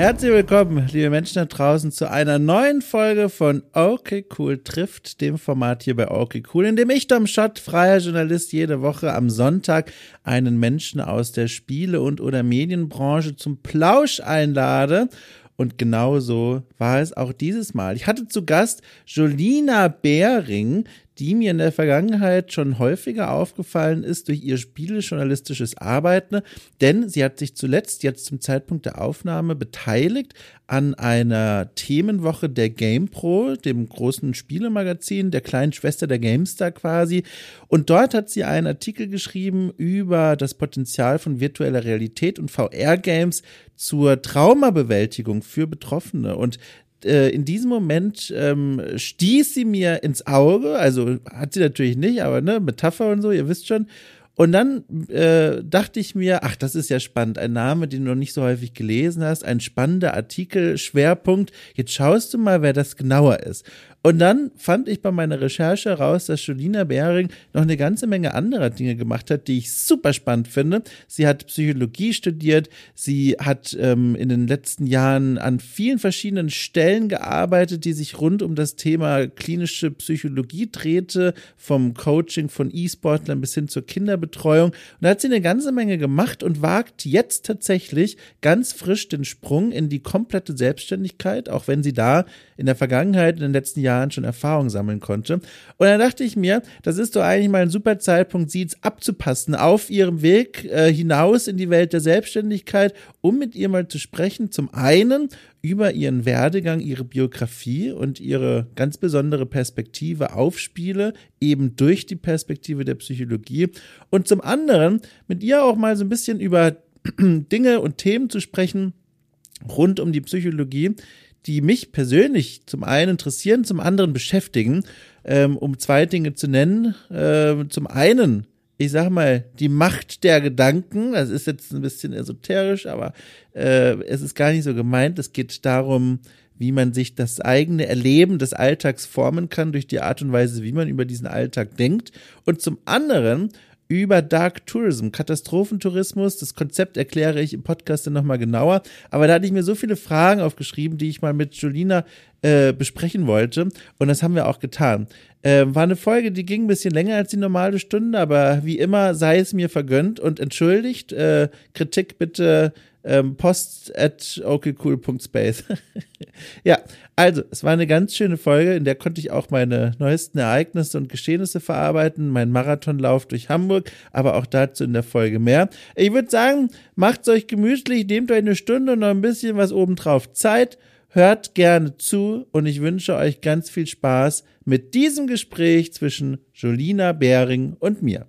Herzlich willkommen, liebe Menschen da draußen, zu einer neuen Folge von Okay Cool trifft, dem Format hier bei Okay Cool, in dem ich, Dom Schott, freier Journalist, jede Woche am Sonntag einen Menschen aus der Spiele- und oder Medienbranche zum Plausch einlade. Und genauso war es auch dieses Mal. Ich hatte zu Gast Jolina Behring, die mir in der Vergangenheit schon häufiger aufgefallen ist durch ihr spielejournalistisches Arbeiten, denn sie hat sich zuletzt jetzt zum Zeitpunkt der Aufnahme beteiligt an einer Themenwoche der GamePro, dem großen Spielemagazin, der kleinen Schwester der GameStar quasi. Und dort hat sie einen Artikel geschrieben über das Potenzial von virtueller Realität und VR-Games zur Traumabewältigung für Betroffene. Und äh, in diesem Moment ähm, stieß sie mir ins Auge, also hat sie natürlich nicht, aber ne, Metapher und so, ihr wisst schon. Und dann äh, dachte ich mir, ach, das ist ja spannend, ein Name, den du noch nicht so häufig gelesen hast, ein spannender Artikel, Schwerpunkt. Jetzt schaust du mal, wer das genauer ist. Und dann fand ich bei meiner Recherche heraus, dass Jolina Behring noch eine ganze Menge anderer Dinge gemacht hat, die ich super spannend finde. Sie hat Psychologie studiert, sie hat ähm, in den letzten Jahren an vielen verschiedenen Stellen gearbeitet, die sich rund um das Thema klinische Psychologie drehte, vom Coaching von E-Sportlern bis hin zur Kinderbetreuung. Und da hat sie eine ganze Menge gemacht und wagt jetzt tatsächlich ganz frisch den Sprung in die komplette Selbstständigkeit, auch wenn sie da in der Vergangenheit, in den letzten Jahren Jahren schon Erfahrung sammeln konnte. Und dann dachte ich mir, das ist doch eigentlich mal ein super Zeitpunkt, sie jetzt abzupassen auf ihrem Weg äh, hinaus in die Welt der Selbstständigkeit, um mit ihr mal zu sprechen. Zum einen über ihren Werdegang, ihre Biografie und ihre ganz besondere Perspektive auf Spiele, eben durch die Perspektive der Psychologie. Und zum anderen mit ihr auch mal so ein bisschen über Dinge und Themen zu sprechen rund um die Psychologie, die mich persönlich zum einen interessieren, zum anderen beschäftigen, ähm, um zwei Dinge zu nennen. Ähm, zum einen, ich sag mal, die Macht der Gedanken. Das ist jetzt ein bisschen esoterisch, aber äh, es ist gar nicht so gemeint. Es geht darum, wie man sich das eigene Erleben des Alltags formen kann durch die Art und Weise, wie man über diesen Alltag denkt. Und zum anderen über Dark Tourism, Katastrophentourismus. Das Konzept erkläre ich im Podcast dann nochmal genauer. Aber da hatte ich mir so viele Fragen aufgeschrieben, die ich mal mit Jolina äh, besprechen wollte. Und das haben wir auch getan. Äh, war eine Folge, die ging ein bisschen länger als die normale Stunde, aber wie immer sei es mir vergönnt und entschuldigt. Äh, Kritik bitte ähm, post at okcool.space. ja, also, es war eine ganz schöne Folge, in der konnte ich auch meine neuesten Ereignisse und Geschehnisse verarbeiten, mein Marathonlauf durch Hamburg, aber auch dazu in der Folge mehr. Ich würde sagen, macht's euch gemütlich, nehmt euch eine Stunde und noch ein bisschen was obendrauf Zeit, hört gerne zu und ich wünsche euch ganz viel Spaß mit diesem Gespräch zwischen Jolina Behring und mir.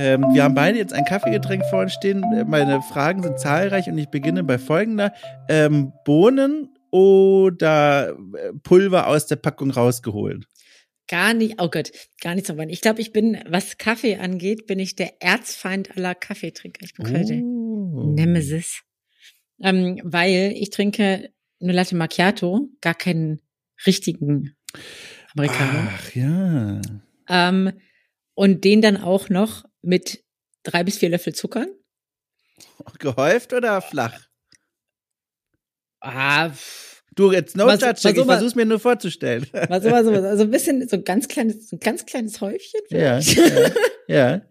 Ähm, wir haben beide jetzt ein Kaffeegetränk vor uns stehen. Meine Fragen sind zahlreich und ich beginne bei folgender. Ähm, Bohnen oder äh, Pulver aus der Packung rausgeholt? Gar nicht, oh Gott, gar nicht so weit. Ich glaube, ich bin, was Kaffee angeht, bin ich der Erzfeind aller Kaffeetrinker. Ich bin heute oh. Nemesis. Ähm, weil ich trinke eine Latte Macchiato, gar keinen richtigen Amerikaner. Ach ja. Ähm, und den dann auch noch mit drei bis vier Löffel Zuckern. Gehäuft oder flach? Ah, du jetzt no was, judge, ich versuch's mir nur vorzustellen. Was, was, was, also ein bisschen, so ein ganz kleines, so ein ganz kleines Häufchen. Ja, ja, ja.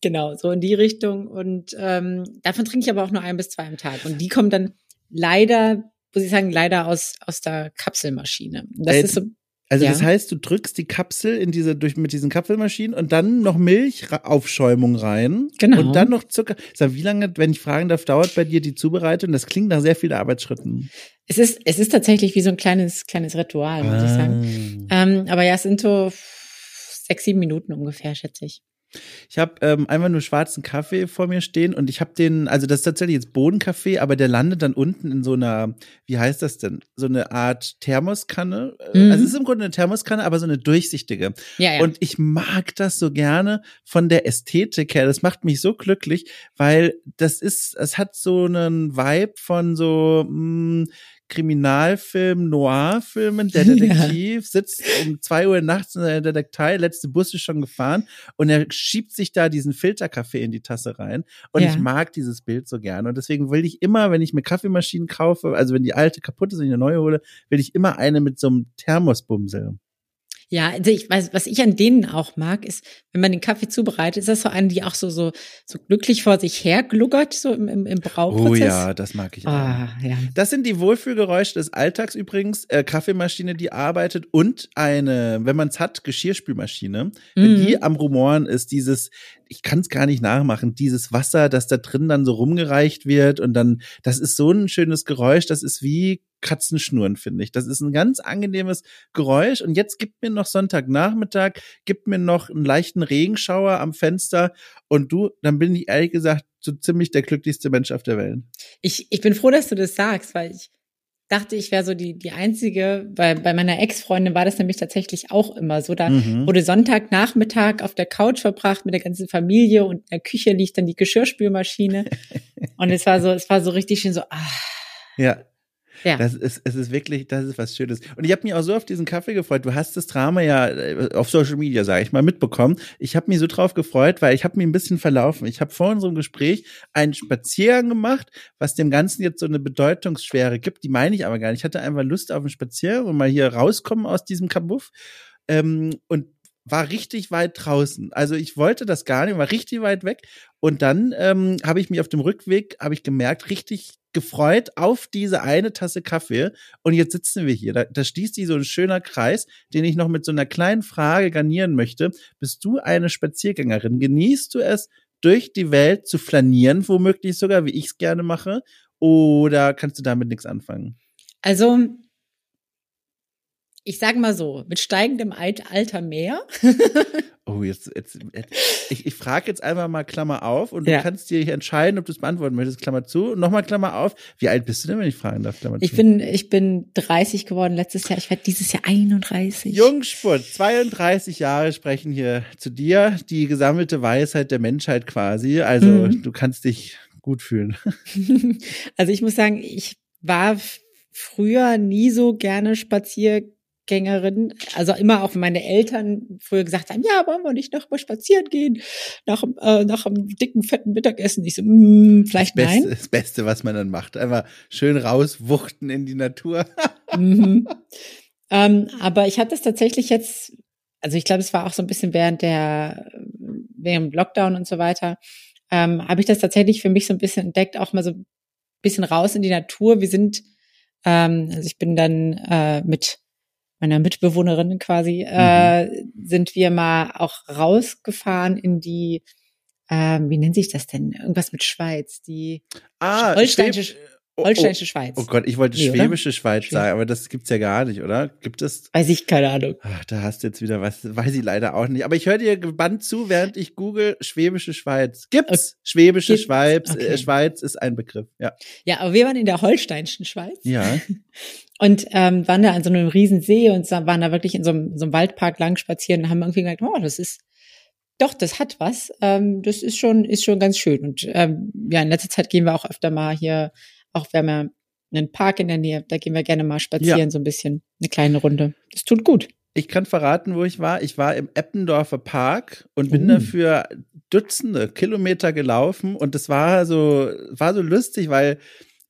Genau, so in die Richtung. Und ähm, davon trinke ich aber auch nur ein bis zwei am Tag. Und die kommen dann leider, muss ich sagen, leider aus, aus der Kapselmaschine. Das äh, ist so also ja. das heißt, du drückst die Kapsel in diese durch mit diesen Kapselmaschinen und dann noch Milchaufschäumung rein genau. und dann noch Zucker. Sag, wie lange, wenn ich fragen darf, dauert bei dir die Zubereitung? Das klingt nach sehr vielen Arbeitsschritten. Es ist es ist tatsächlich wie so ein kleines kleines Ritual, muss ah. ich sagen. Ah. Ähm, aber ja, es sind so sechs sieben Minuten ungefähr, schätze ich. Ich habe ähm, einfach nur schwarzen Kaffee vor mir stehen und ich habe den, also das ist tatsächlich jetzt Bodenkaffee, aber der landet dann unten in so einer, wie heißt das denn? So eine Art Thermoskanne. Mhm. Also es ist im Grunde eine Thermoskanne, aber so eine durchsichtige. Ja, ja. Und ich mag das so gerne von der Ästhetik her. Das macht mich so glücklich, weil das ist, es hat so einen Vibe von so, mh, Kriminalfilm, Noir-Filmen, der Detektiv ja. sitzt um zwei Uhr nachts in der Detektei, letzte Bus ist schon gefahren und er schiebt sich da diesen Filterkaffee in die Tasse rein. Und ja. ich mag dieses Bild so gerne. Und deswegen will ich immer, wenn ich mir Kaffeemaschinen kaufe, also wenn die alte kaputt ist und ich eine neue hole, will ich immer eine mit so einem Thermosbumsel. Ja, also ich weiß, was ich an denen auch mag, ist, wenn man den Kaffee zubereitet, ist das so eine, die auch so so so glücklich vor sich her gluckert so im, im, im Brauprozess. Oh ja, das mag ich auch. Ah, ja. Das sind die Wohlfühlgeräusche des Alltags übrigens. Äh, Kaffeemaschine, die arbeitet und eine, wenn man es hat, Geschirrspülmaschine. Mhm. Wenn die am Rumoren ist, dieses, ich kann es gar nicht nachmachen, dieses Wasser, das da drin dann so rumgereicht wird und dann, das ist so ein schönes Geräusch, das ist wie Katzenschnurren, finde ich. Das ist ein ganz angenehmes Geräusch. Und jetzt gibt mir noch Sonntagnachmittag, gibt mir noch einen leichten Regenschauer am Fenster. Und du, dann bin ich ehrlich gesagt so ziemlich der glücklichste Mensch auf der Welt. Ich, ich bin froh, dass du das sagst, weil ich dachte, ich wäre so die, die Einzige. Bei, bei meiner Ex-Freundin war das nämlich tatsächlich auch immer so. Da mhm. wurde Sonntagnachmittag auf der Couch verbracht mit der ganzen Familie und in der Küche liegt dann die Geschirrspülmaschine. und es war so, es war so richtig schön so, ah. Ja, ja. Das ist, es ist wirklich, das ist was Schönes. Und ich habe mich auch so auf diesen Kaffee gefreut. Du hast das Drama ja äh, auf Social Media, sage ich mal, mitbekommen. Ich habe mich so drauf gefreut, weil ich habe mich ein bisschen verlaufen. Ich habe vor unserem Gespräch einen Spaziergang gemacht, was dem Ganzen jetzt so eine Bedeutungsschwere gibt. Die meine ich aber gar nicht. Ich hatte einfach Lust auf einen Spaziergang und mal hier rauskommen aus diesem Kabuff. Ähm, und war richtig weit draußen. Also ich wollte das gar nicht, war richtig weit weg. Und dann ähm, habe ich mich auf dem Rückweg, habe ich gemerkt, richtig gefreut auf diese eine Tasse Kaffee. Und jetzt sitzen wir hier. Da, da schließt sich so ein schöner Kreis, den ich noch mit so einer kleinen Frage garnieren möchte. Bist du eine Spaziergängerin? Genießt du es, durch die Welt zu flanieren, womöglich sogar, wie ich es gerne mache? Oder kannst du damit nichts anfangen? Also ich sage mal so, mit steigendem Alter mehr. oh, jetzt, jetzt, jetzt ich, ich frage jetzt einfach mal Klammer auf und ja. du kannst dir entscheiden, ob du es beantworten möchtest, Klammer zu. Und nochmal Klammer auf. Wie alt bist du denn, wenn ich fragen darf, Klammer ich zu? Bin, ich bin 30 geworden letztes Jahr. Ich werde dieses Jahr 31. Jungspurt, 32 Jahre sprechen hier zu dir. Die gesammelte Weisheit der Menschheit quasi. Also mhm. du kannst dich gut fühlen. also ich muss sagen, ich war früher nie so gerne spazieren Gängerin, also immer auch meine Eltern früher gesagt haben, ja, wollen wir nicht noch mal spazieren gehen, nach, äh, nach einem dicken, fetten Mittagessen. Ich so, mm, vielleicht das Beste, nein. Das Beste, was man dann macht, einfach schön rauswuchten in die Natur. mhm. ähm, aber ich hatte es tatsächlich jetzt, also ich glaube, es war auch so ein bisschen während der, während Lockdown und so weiter, ähm, habe ich das tatsächlich für mich so ein bisschen entdeckt, auch mal so ein bisschen raus in die Natur. Wir sind, ähm, also ich bin dann äh, mit meiner Mitbewohnerin quasi, mhm. äh, sind wir mal auch rausgefahren in die, äh, wie nennt sich das denn? Irgendwas mit Schweiz, die ah, Holsteinische, oh, oh, Holsteinische Schweiz. Oh Gott, ich wollte nee, schwäbische oder? Schweiz sagen, aber das gibt's ja gar nicht, oder? Gibt es? Weiß ich, keine Ahnung. Ach, da hast du jetzt wieder was, weiß ich leider auch nicht. Aber ich höre dir gebannt zu, während ich google schwäbische Schweiz. Gibt's? Okay. Schwäbische Gibt's? Schweiz, okay. äh, Schweiz ist ein Begriff, ja. Ja, aber wir waren in der Holsteinischen Schweiz. Ja. Und ähm, waren da an so einem riesen See und waren da wirklich in so einem, so einem Waldpark lang spazieren und haben irgendwie gedacht, oh, das ist, doch, das hat was. Ähm, das ist schon, ist schon ganz schön. Und ähm, ja, in letzter Zeit gehen wir auch öfter mal hier, auch wir haben ja einen Park in der Nähe, da gehen wir gerne mal spazieren, ja. so ein bisschen, eine kleine Runde. Das tut gut. Ich kann verraten, wo ich war. Ich war im Eppendorfer Park und bin uh. dafür Dutzende Kilometer gelaufen und das war so, war so lustig, weil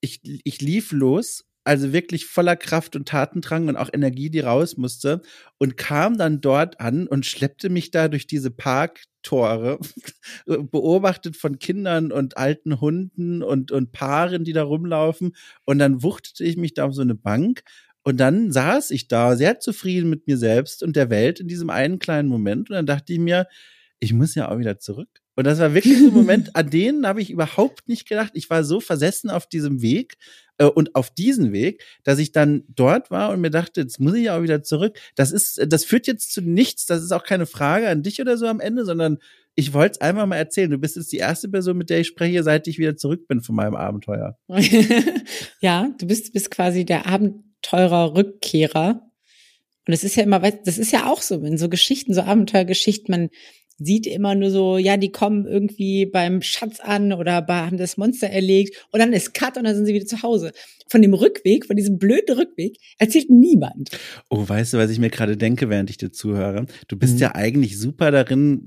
ich, ich lief los also wirklich voller Kraft und Tatendrang und auch Energie, die raus musste und kam dann dort an und schleppte mich da durch diese Parktore, beobachtet von Kindern und alten Hunden und, und Paaren, die da rumlaufen. Und dann wuchtete ich mich da auf so eine Bank und dann saß ich da sehr zufrieden mit mir selbst und der Welt in diesem einen kleinen Moment. Und dann dachte ich mir, ich muss ja auch wieder zurück. Und das war wirklich so ein Moment, an denen habe ich überhaupt nicht gedacht. Ich war so versessen auf diesem Weg äh, und auf diesen Weg, dass ich dann dort war und mir dachte, jetzt muss ich ja auch wieder zurück. Das ist, das führt jetzt zu nichts. Das ist auch keine Frage an dich oder so am Ende, sondern ich wollte es einfach mal erzählen. Du bist jetzt die erste Person, mit der ich spreche, seit ich wieder zurück bin von meinem Abenteuer. ja, du bist, bist quasi der Abenteurer-Rückkehrer. Und es ist ja immer, das ist ja auch so, in so Geschichten, so Abenteuergeschichten, man sieht immer nur so, ja, die kommen irgendwie beim Schatz an oder haben das Monster erlegt und dann ist Cut und dann sind sie wieder zu Hause. Von dem Rückweg, von diesem blöden Rückweg, erzählt niemand. Oh, weißt du, was ich mir gerade denke, während ich dir zuhöre? Du bist mhm. ja eigentlich super darin,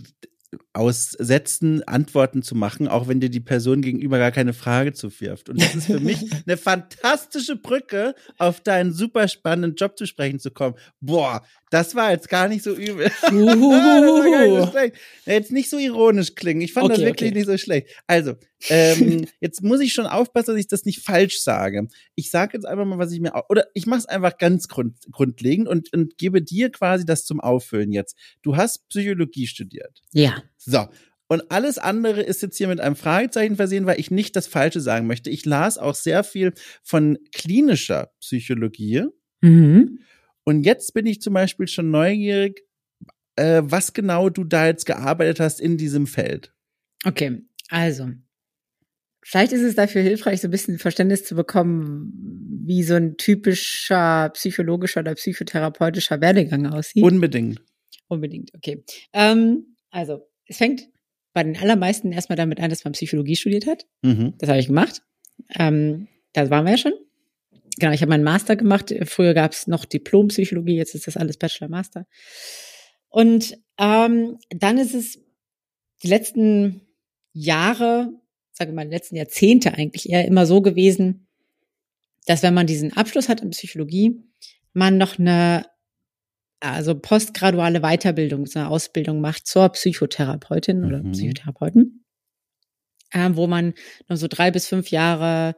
aus Sätzen Antworten zu machen, auch wenn dir die Person gegenüber gar keine Frage zuwirft. Und das ist für mich eine fantastische Brücke, auf deinen super spannenden Job zu sprechen zu kommen. Boah, das war jetzt gar nicht so übel. Nicht so jetzt nicht so ironisch klingen. Ich fand okay, das wirklich okay. nicht so schlecht. Also, ähm, jetzt muss ich schon aufpassen, dass ich das nicht falsch sage. Ich sage jetzt einfach mal, was ich mir oder ich mache es einfach ganz grund, grundlegend und, und gebe dir quasi das zum Auffüllen jetzt. Du hast Psychologie studiert. Ja. So. Und alles andere ist jetzt hier mit einem Fragezeichen versehen, weil ich nicht das Falsche sagen möchte. Ich las auch sehr viel von klinischer Psychologie. Mhm. Und jetzt bin ich zum Beispiel schon neugierig, äh, was genau du da jetzt gearbeitet hast in diesem Feld. Okay, also. Vielleicht ist es dafür hilfreich, so ein bisschen Verständnis zu bekommen, wie so ein typischer psychologischer oder psychotherapeutischer Werdegang aussieht. Unbedingt. Unbedingt, okay. Ähm, also, es fängt bei den allermeisten erstmal damit an, dass man Psychologie studiert hat. Mhm. Das habe ich gemacht. Ähm, da waren wir ja schon. Genau, ich habe meinen Master gemacht. Früher gab es noch Diplompsychologie, jetzt ist das alles Bachelor-Master. Und ähm, dann ist es die letzten Jahre, sage mal, die letzten Jahrzehnte eigentlich eher immer so gewesen, dass wenn man diesen Abschluss hat in Psychologie, man noch eine also postgraduale Weiterbildung, so eine Ausbildung macht zur Psychotherapeutin oder mhm. Psychotherapeuten, äh, wo man noch so drei bis fünf Jahre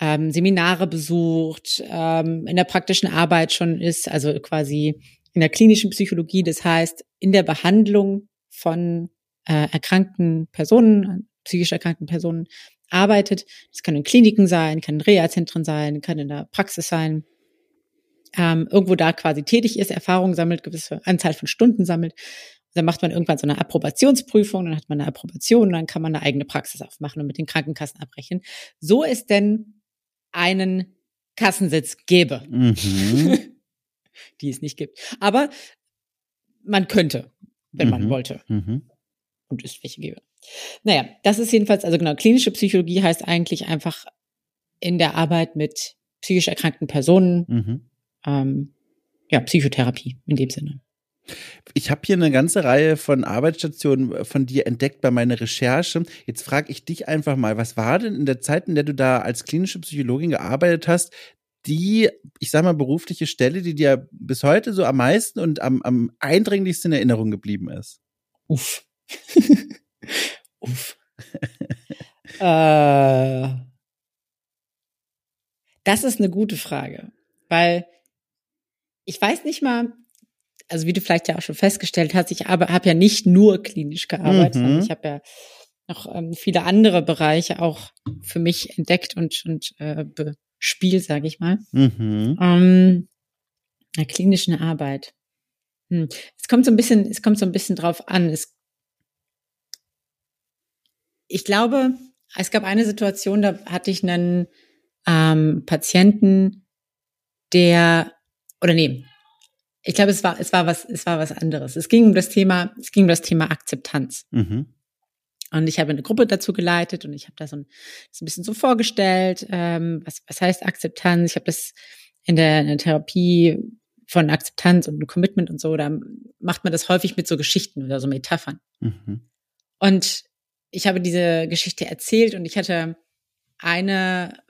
ähm, Seminare besucht, ähm, in der praktischen Arbeit schon ist, also quasi in der klinischen Psychologie, das heißt in der Behandlung von äh, erkrankten Personen, psychisch erkrankten Personen arbeitet. Das kann in Kliniken sein, kann in Reha-Zentren sein, kann in der Praxis sein. Ähm, irgendwo da quasi tätig ist, Erfahrung sammelt, gewisse Anzahl von Stunden sammelt. Dann macht man irgendwann so eine Approbationsprüfung, dann hat man eine Approbation, dann kann man eine eigene Praxis aufmachen und mit den Krankenkassen abbrechen. So ist denn einen Kassensitz gäbe. Mhm. die es nicht gibt. Aber man könnte, wenn mhm. man wollte. Mhm. Und es welche gäbe. Naja, das ist jedenfalls, also genau, klinische Psychologie heißt eigentlich einfach in der Arbeit mit psychisch erkrankten Personen, mhm. Ähm, ja, Psychotherapie in dem Sinne. Ich habe hier eine ganze Reihe von Arbeitsstationen äh, von dir entdeckt bei meiner Recherche. Jetzt frage ich dich einfach mal, was war denn in der Zeit, in der du da als klinische Psychologin gearbeitet hast, die, ich sag mal, berufliche Stelle, die dir bis heute so am meisten und am, am eindringlichsten in Erinnerung geblieben ist? Uff. Uff. äh, das ist eine gute Frage, weil ich weiß nicht mal, also wie du vielleicht ja auch schon festgestellt hast, ich habe hab ja nicht nur klinisch gearbeitet, mhm. ich habe ja noch ähm, viele andere Bereiche auch für mich entdeckt und, und äh, bespielt, sage ich mal. Mhm. Ähm, der klinischen Arbeit. Hm. Es kommt so ein bisschen, es kommt so ein bisschen drauf an. Es, ich glaube, es gab eine Situation, da hatte ich einen ähm, Patienten, der oder nee, ich glaube, es war, es war was, es war was anderes. Es ging um das Thema, es ging um das Thema Akzeptanz. Mhm. Und ich habe eine Gruppe dazu geleitet und ich habe da so ein, so ein bisschen so vorgestellt, ähm, was, was heißt Akzeptanz. Ich habe das in der, in der Therapie von Akzeptanz und Commitment und so, da macht man das häufig mit so Geschichten oder so Metaphern. Mhm. Und ich habe diese Geschichte erzählt und ich hatte eine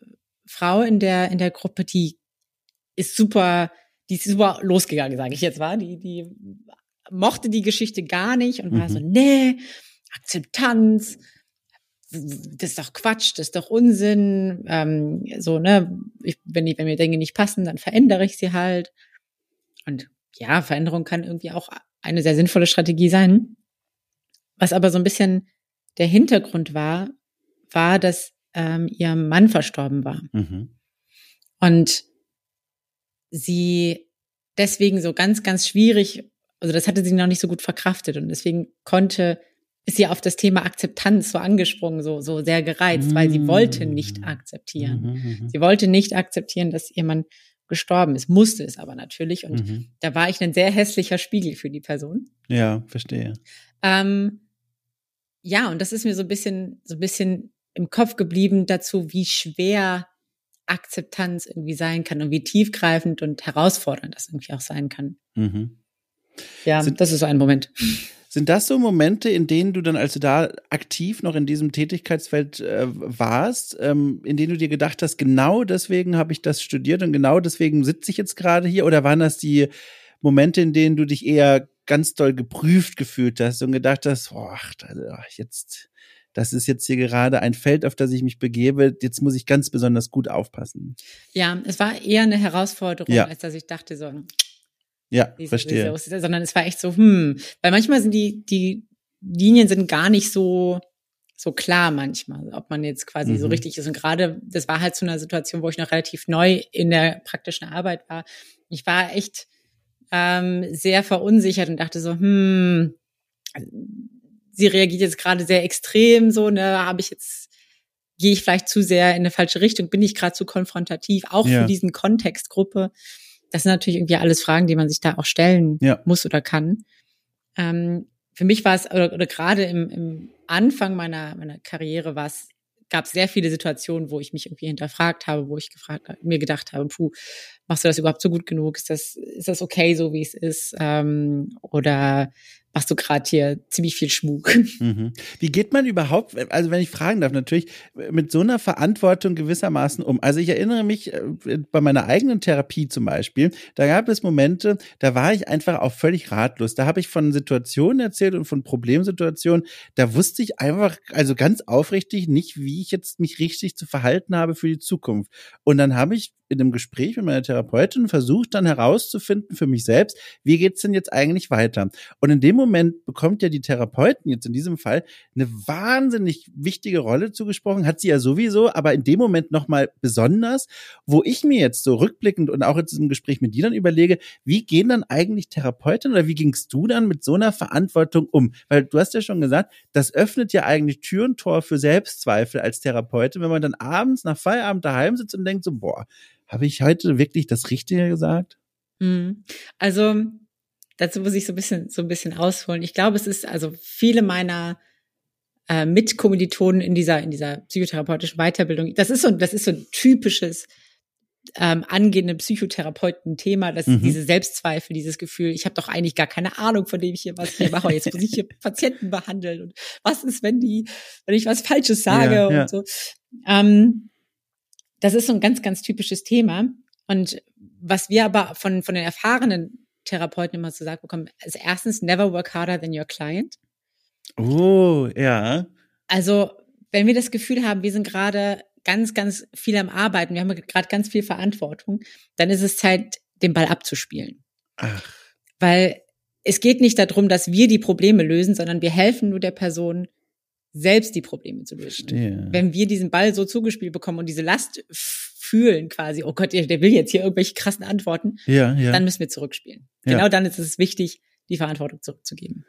Frau in der, in der Gruppe, die ist super die ist super losgegangen, sage ich jetzt mal. Die, die mochte die Geschichte gar nicht und war so, mhm. nee, Akzeptanz, das ist doch Quatsch, das ist doch Unsinn. Ähm, so, ne, ich, wenn, die, wenn mir Dinge nicht passen, dann verändere ich sie halt. Und ja, Veränderung kann irgendwie auch eine sehr sinnvolle Strategie sein. Was aber so ein bisschen der Hintergrund war, war, dass ähm, ihr Mann verstorben war. Mhm. Und sie deswegen so ganz, ganz schwierig, also das hatte sie noch nicht so gut verkraftet und deswegen konnte, ist sie auf das Thema Akzeptanz so angesprungen, so, so sehr gereizt, weil sie wollte nicht mm. akzeptieren. Mhm, mhm, mhm. sie wollte nicht akzeptieren, dass ihr Mann gestorben ist, musste es aber natürlich und mhm. da war ich ein sehr hässlicher Spiegel für die Person. Ja, verstehe. Ähm, ja, und das ist mir so ein bisschen, so ein bisschen im Kopf geblieben dazu, wie schwer Akzeptanz irgendwie sein kann und wie tiefgreifend und herausfordernd das irgendwie auch sein kann. Mhm. Ja, sind, das ist so ein Moment. Sind das so Momente, in denen du dann, als du da aktiv noch in diesem Tätigkeitsfeld äh, warst, ähm, in denen du dir gedacht hast, genau deswegen habe ich das studiert und genau deswegen sitze ich jetzt gerade hier? Oder waren das die Momente, in denen du dich eher ganz doll geprüft gefühlt hast und gedacht hast, boah, jetzt, das ist jetzt hier gerade ein Feld, auf das ich mich begebe, jetzt muss ich ganz besonders gut aufpassen. Ja, es war eher eine Herausforderung, ja. als dass ich dachte so, ja, diese, verstehe. Diese, sondern es war echt so, hm, weil manchmal sind die, die Linien sind gar nicht so, so klar manchmal, ob man jetzt quasi mhm. so richtig ist. Und gerade, das war halt so eine Situation, wo ich noch relativ neu in der praktischen Arbeit war. Ich war echt ähm, sehr verunsichert und dachte so, hm, sie reagiert jetzt gerade sehr extrem, so, ne, habe ich jetzt, gehe ich vielleicht zu sehr in eine falsche Richtung, bin ich gerade zu konfrontativ, auch ja. für diesen Kontextgruppe. Das sind natürlich irgendwie alles Fragen, die man sich da auch stellen ja. muss oder kann. Ähm, für mich war es, oder, oder gerade im, im Anfang meiner, meiner Karriere war es gab sehr viele Situationen, wo ich mich irgendwie hinterfragt habe, wo ich gefragt, mir gedacht habe, puh, machst du das überhaupt so gut genug? Ist das, ist das okay, so wie es ist? Ähm, oder machst du gerade hier ziemlich viel Schmug. Mhm. Wie geht man überhaupt, also wenn ich fragen darf, natürlich mit so einer Verantwortung gewissermaßen um? Also ich erinnere mich äh, bei meiner eigenen Therapie zum Beispiel, da gab es Momente, da war ich einfach auch völlig ratlos. Da habe ich von Situationen erzählt und von Problemsituationen, da wusste ich einfach, also ganz aufrichtig nicht, wie ich jetzt mich richtig zu verhalten habe für die Zukunft. Und dann habe ich in einem Gespräch mit meiner Therapeutin versucht dann herauszufinden für mich selbst, wie geht's denn jetzt eigentlich weiter? Und in dem Moment bekommt ja die Therapeutin jetzt in diesem Fall eine wahnsinnig wichtige Rolle zugesprochen, hat sie ja sowieso, aber in dem Moment nochmal besonders, wo ich mir jetzt so rückblickend und auch in diesem Gespräch mit dir dann überlege, wie gehen dann eigentlich Therapeuten oder wie gingst du dann mit so einer Verantwortung um? Weil du hast ja schon gesagt, das öffnet ja eigentlich Tür und Tor für Selbstzweifel als Therapeutin, wenn man dann abends nach Feierabend daheim sitzt und denkt so, boah, habe ich heute wirklich das Richtige gesagt? Mhm. Also dazu muss ich so ein bisschen so ein bisschen ausholen. Ich glaube, es ist also viele meiner äh, Mitkommilitonen in dieser in dieser psychotherapeutischen Weiterbildung. Das ist so das ist so ein typisches ähm, angehende Psychotherapeuten-Thema, dass mhm. diese Selbstzweifel, dieses Gefühl, ich habe doch eigentlich gar keine Ahnung, von dem ich hier was hier mache. Jetzt muss ich hier Patienten behandeln und was ist, wenn die, wenn ich was Falsches sage ja, und ja. so. Ähm, das ist so ein ganz, ganz typisches Thema. Und was wir aber von, von den erfahrenen Therapeuten immer so gesagt bekommen, ist erstens, never work harder than your client. Oh, ja. Also, wenn wir das Gefühl haben, wir sind gerade ganz, ganz viel am Arbeiten, wir haben gerade ganz viel Verantwortung, dann ist es Zeit, den Ball abzuspielen. Ach. Weil es geht nicht darum, dass wir die Probleme lösen, sondern wir helfen nur der Person, selbst die Probleme zu lösen. Verstehe. Wenn wir diesen Ball so zugespielt bekommen und diese Last fühlen quasi, oh Gott, der will jetzt hier irgendwelche krassen Antworten, ja, ja. dann müssen wir zurückspielen. Ja. Genau dann ist es wichtig, die Verantwortung zurückzugeben.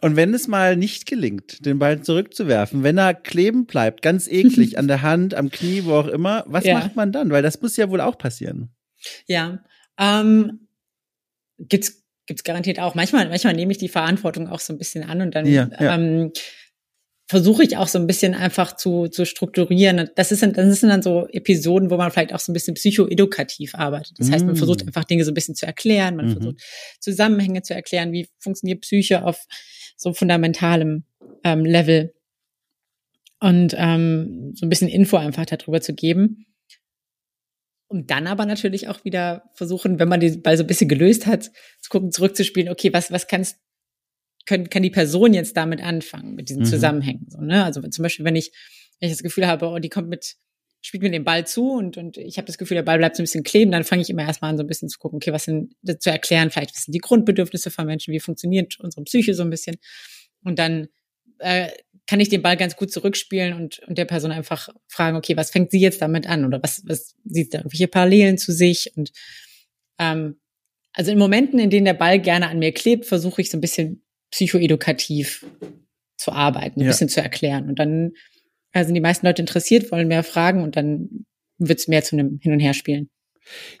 Und wenn es mal nicht gelingt, den Ball zurückzuwerfen, wenn er kleben bleibt, ganz eklig an der Hand, am Knie, wo auch immer, was ja. macht man dann? Weil das muss ja wohl auch passieren. Ja, ähm, gibt's gibt's garantiert auch. Manchmal, manchmal nehme ich die Verantwortung auch so ein bisschen an und dann ja, ja. Ähm, versuche ich auch so ein bisschen einfach zu, zu strukturieren. Das, ist, das sind dann so Episoden, wo man vielleicht auch so ein bisschen psychoedukativ arbeitet. Das heißt, man versucht mm. einfach Dinge so ein bisschen zu erklären, man mhm. versucht Zusammenhänge zu erklären, wie funktioniert Psyche auf so fundamentalem ähm, Level und ähm, so ein bisschen Info einfach darüber zu geben. Um dann aber natürlich auch wieder versuchen, wenn man den Ball so ein bisschen gelöst hat, zu gucken, zurückzuspielen, okay, was, was kannst, können, kann die Person jetzt damit anfangen, mit diesen mhm. Zusammenhängen? So, ne? Also zum Beispiel, wenn ich, wenn ich das Gefühl habe, oh, die kommt mit, spielt mir den Ball zu und, und ich habe das Gefühl, der Ball bleibt so ein bisschen kleben, dann fange ich immer erstmal an, so ein bisschen zu gucken, okay, was sind, zu erklären, vielleicht, was sind die Grundbedürfnisse von Menschen, wie funktioniert unsere Psyche so ein bisschen. Und dann äh, kann ich den Ball ganz gut zurückspielen und, und der Person einfach fragen, okay, was fängt sie jetzt damit an oder was, was sieht da irgendwelche Parallelen zu sich und ähm, also in Momenten, in denen der Ball gerne an mir klebt, versuche ich so ein bisschen psychoedukativ zu arbeiten, ein ja. bisschen zu erklären und dann sind die meisten Leute interessiert, wollen mehr fragen und dann wird es mehr zu einem Hin- und Herspielen.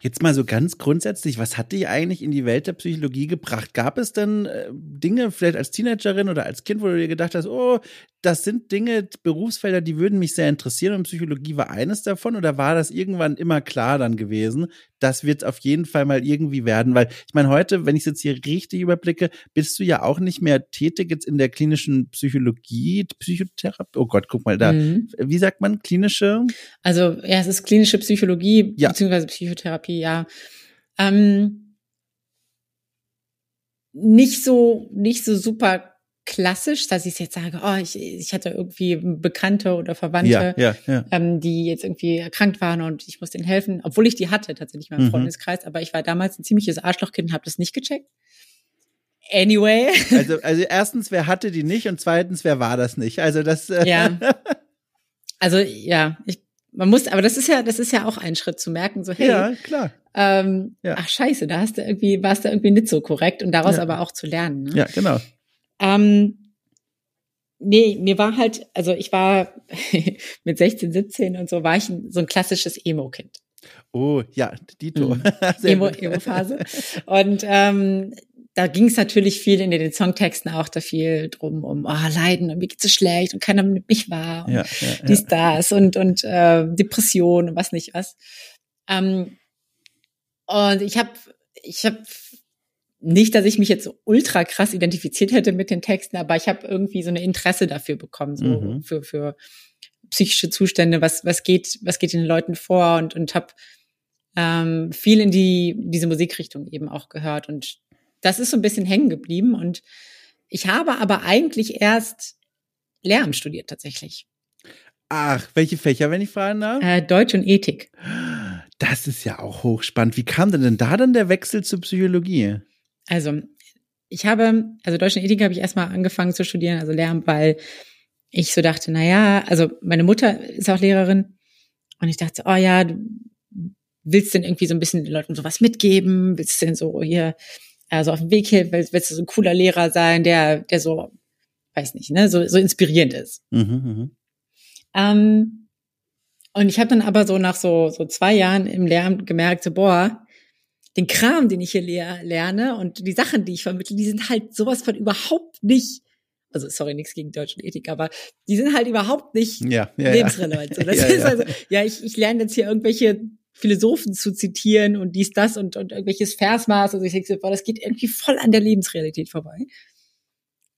Jetzt mal so ganz grundsätzlich, was hat dich eigentlich in die Welt der Psychologie gebracht? Gab es denn äh, Dinge, vielleicht als Teenagerin oder als Kind, wo du dir gedacht hast, oh, das sind Dinge, Berufsfelder, die würden mich sehr interessieren und Psychologie war eines davon? Oder war das irgendwann immer klar dann gewesen, das wird auf jeden Fall mal irgendwie werden? Weil ich meine, heute, wenn ich es jetzt hier richtig überblicke, bist du ja auch nicht mehr tätig jetzt in der klinischen Psychologie, Psychotherapie. Oh Gott, guck mal da. Mhm. Wie sagt man klinische? Also ja, es ist klinische Psychologie ja. beziehungsweise Psychotherapie, ja. Ähm, nicht so, nicht so super klassisch, dass ich jetzt sage, oh, ich, ich hatte irgendwie Bekannte oder Verwandte, ja, ja, ja. Ähm, die jetzt irgendwie erkrankt waren und ich muss denen helfen, obwohl ich die hatte tatsächlich in meinem mhm. Freundeskreis, aber ich war damals ein ziemliches Arschlochkind und habe das nicht gecheckt. Anyway. Also, also erstens, wer hatte die nicht und zweitens, wer war das nicht? Also das. Äh ja. Also ja, ich, man muss, aber das ist ja, das ist ja auch ein Schritt zu merken, so hey, ja, klar. Ähm, ja. ach scheiße, da hast du irgendwie, warst du irgendwie nicht so korrekt und daraus ja. aber auch zu lernen. Ne? Ja, genau. Ähm, nee, mir war halt, also ich war mit 16, 17 und so, war ich so ein klassisches Emo-Kind. Oh, ja, Dito. Mhm. Emo-Phase. und ähm, da ging es natürlich viel in den Songtexten auch da viel drum um oh, Leiden und mir geht's so schlecht und keiner mit mich war und ja, ja, dies, ja. das und, und äh, Depression und was nicht was. Ähm, und ich habe ich hab nicht, dass ich mich jetzt so ultra krass identifiziert hätte mit den Texten, aber ich habe irgendwie so eine Interesse dafür bekommen, so mhm. für, für psychische Zustände, was, was geht, was geht den Leuten vor und, und habe ähm, viel in die, diese Musikrichtung eben auch gehört. Und das ist so ein bisschen hängen geblieben. Und ich habe aber eigentlich erst Lehramt studiert tatsächlich. Ach, welche Fächer, wenn ich fragen darf? Äh, Deutsch und Ethik. Das ist ja auch hochspannend. Wie kam denn da dann der Wechsel zur Psychologie? Also, ich habe, also Deutsch und Ethik habe ich erstmal angefangen zu studieren, also Lehramt, weil ich so dachte, na ja, also meine Mutter ist auch Lehrerin und ich dachte, oh ja, du willst denn irgendwie so ein bisschen den Leuten sowas mitgeben? Willst du denn so hier also auf dem Weg hier, willst, willst du so ein cooler Lehrer sein, der, der so, weiß nicht, ne, so, so inspirierend ist. Mhm, mh. ähm, und ich habe dann aber so nach so, so zwei Jahren im Lehramt gemerkt, so, boah, den Kram, den ich hier lerne und die Sachen, die ich vermittle, die sind halt sowas von überhaupt nicht, also sorry, nichts gegen deutsche Ethik, aber die sind halt überhaupt nicht ja, ja, lebensrelevant. So, das ja, ist also, ja, ich, ich lerne jetzt hier irgendwelche Philosophen zu zitieren und dies, das und, und irgendwelches Versmaß. Also ich denke, boah, das geht irgendwie voll an der Lebensrealität vorbei.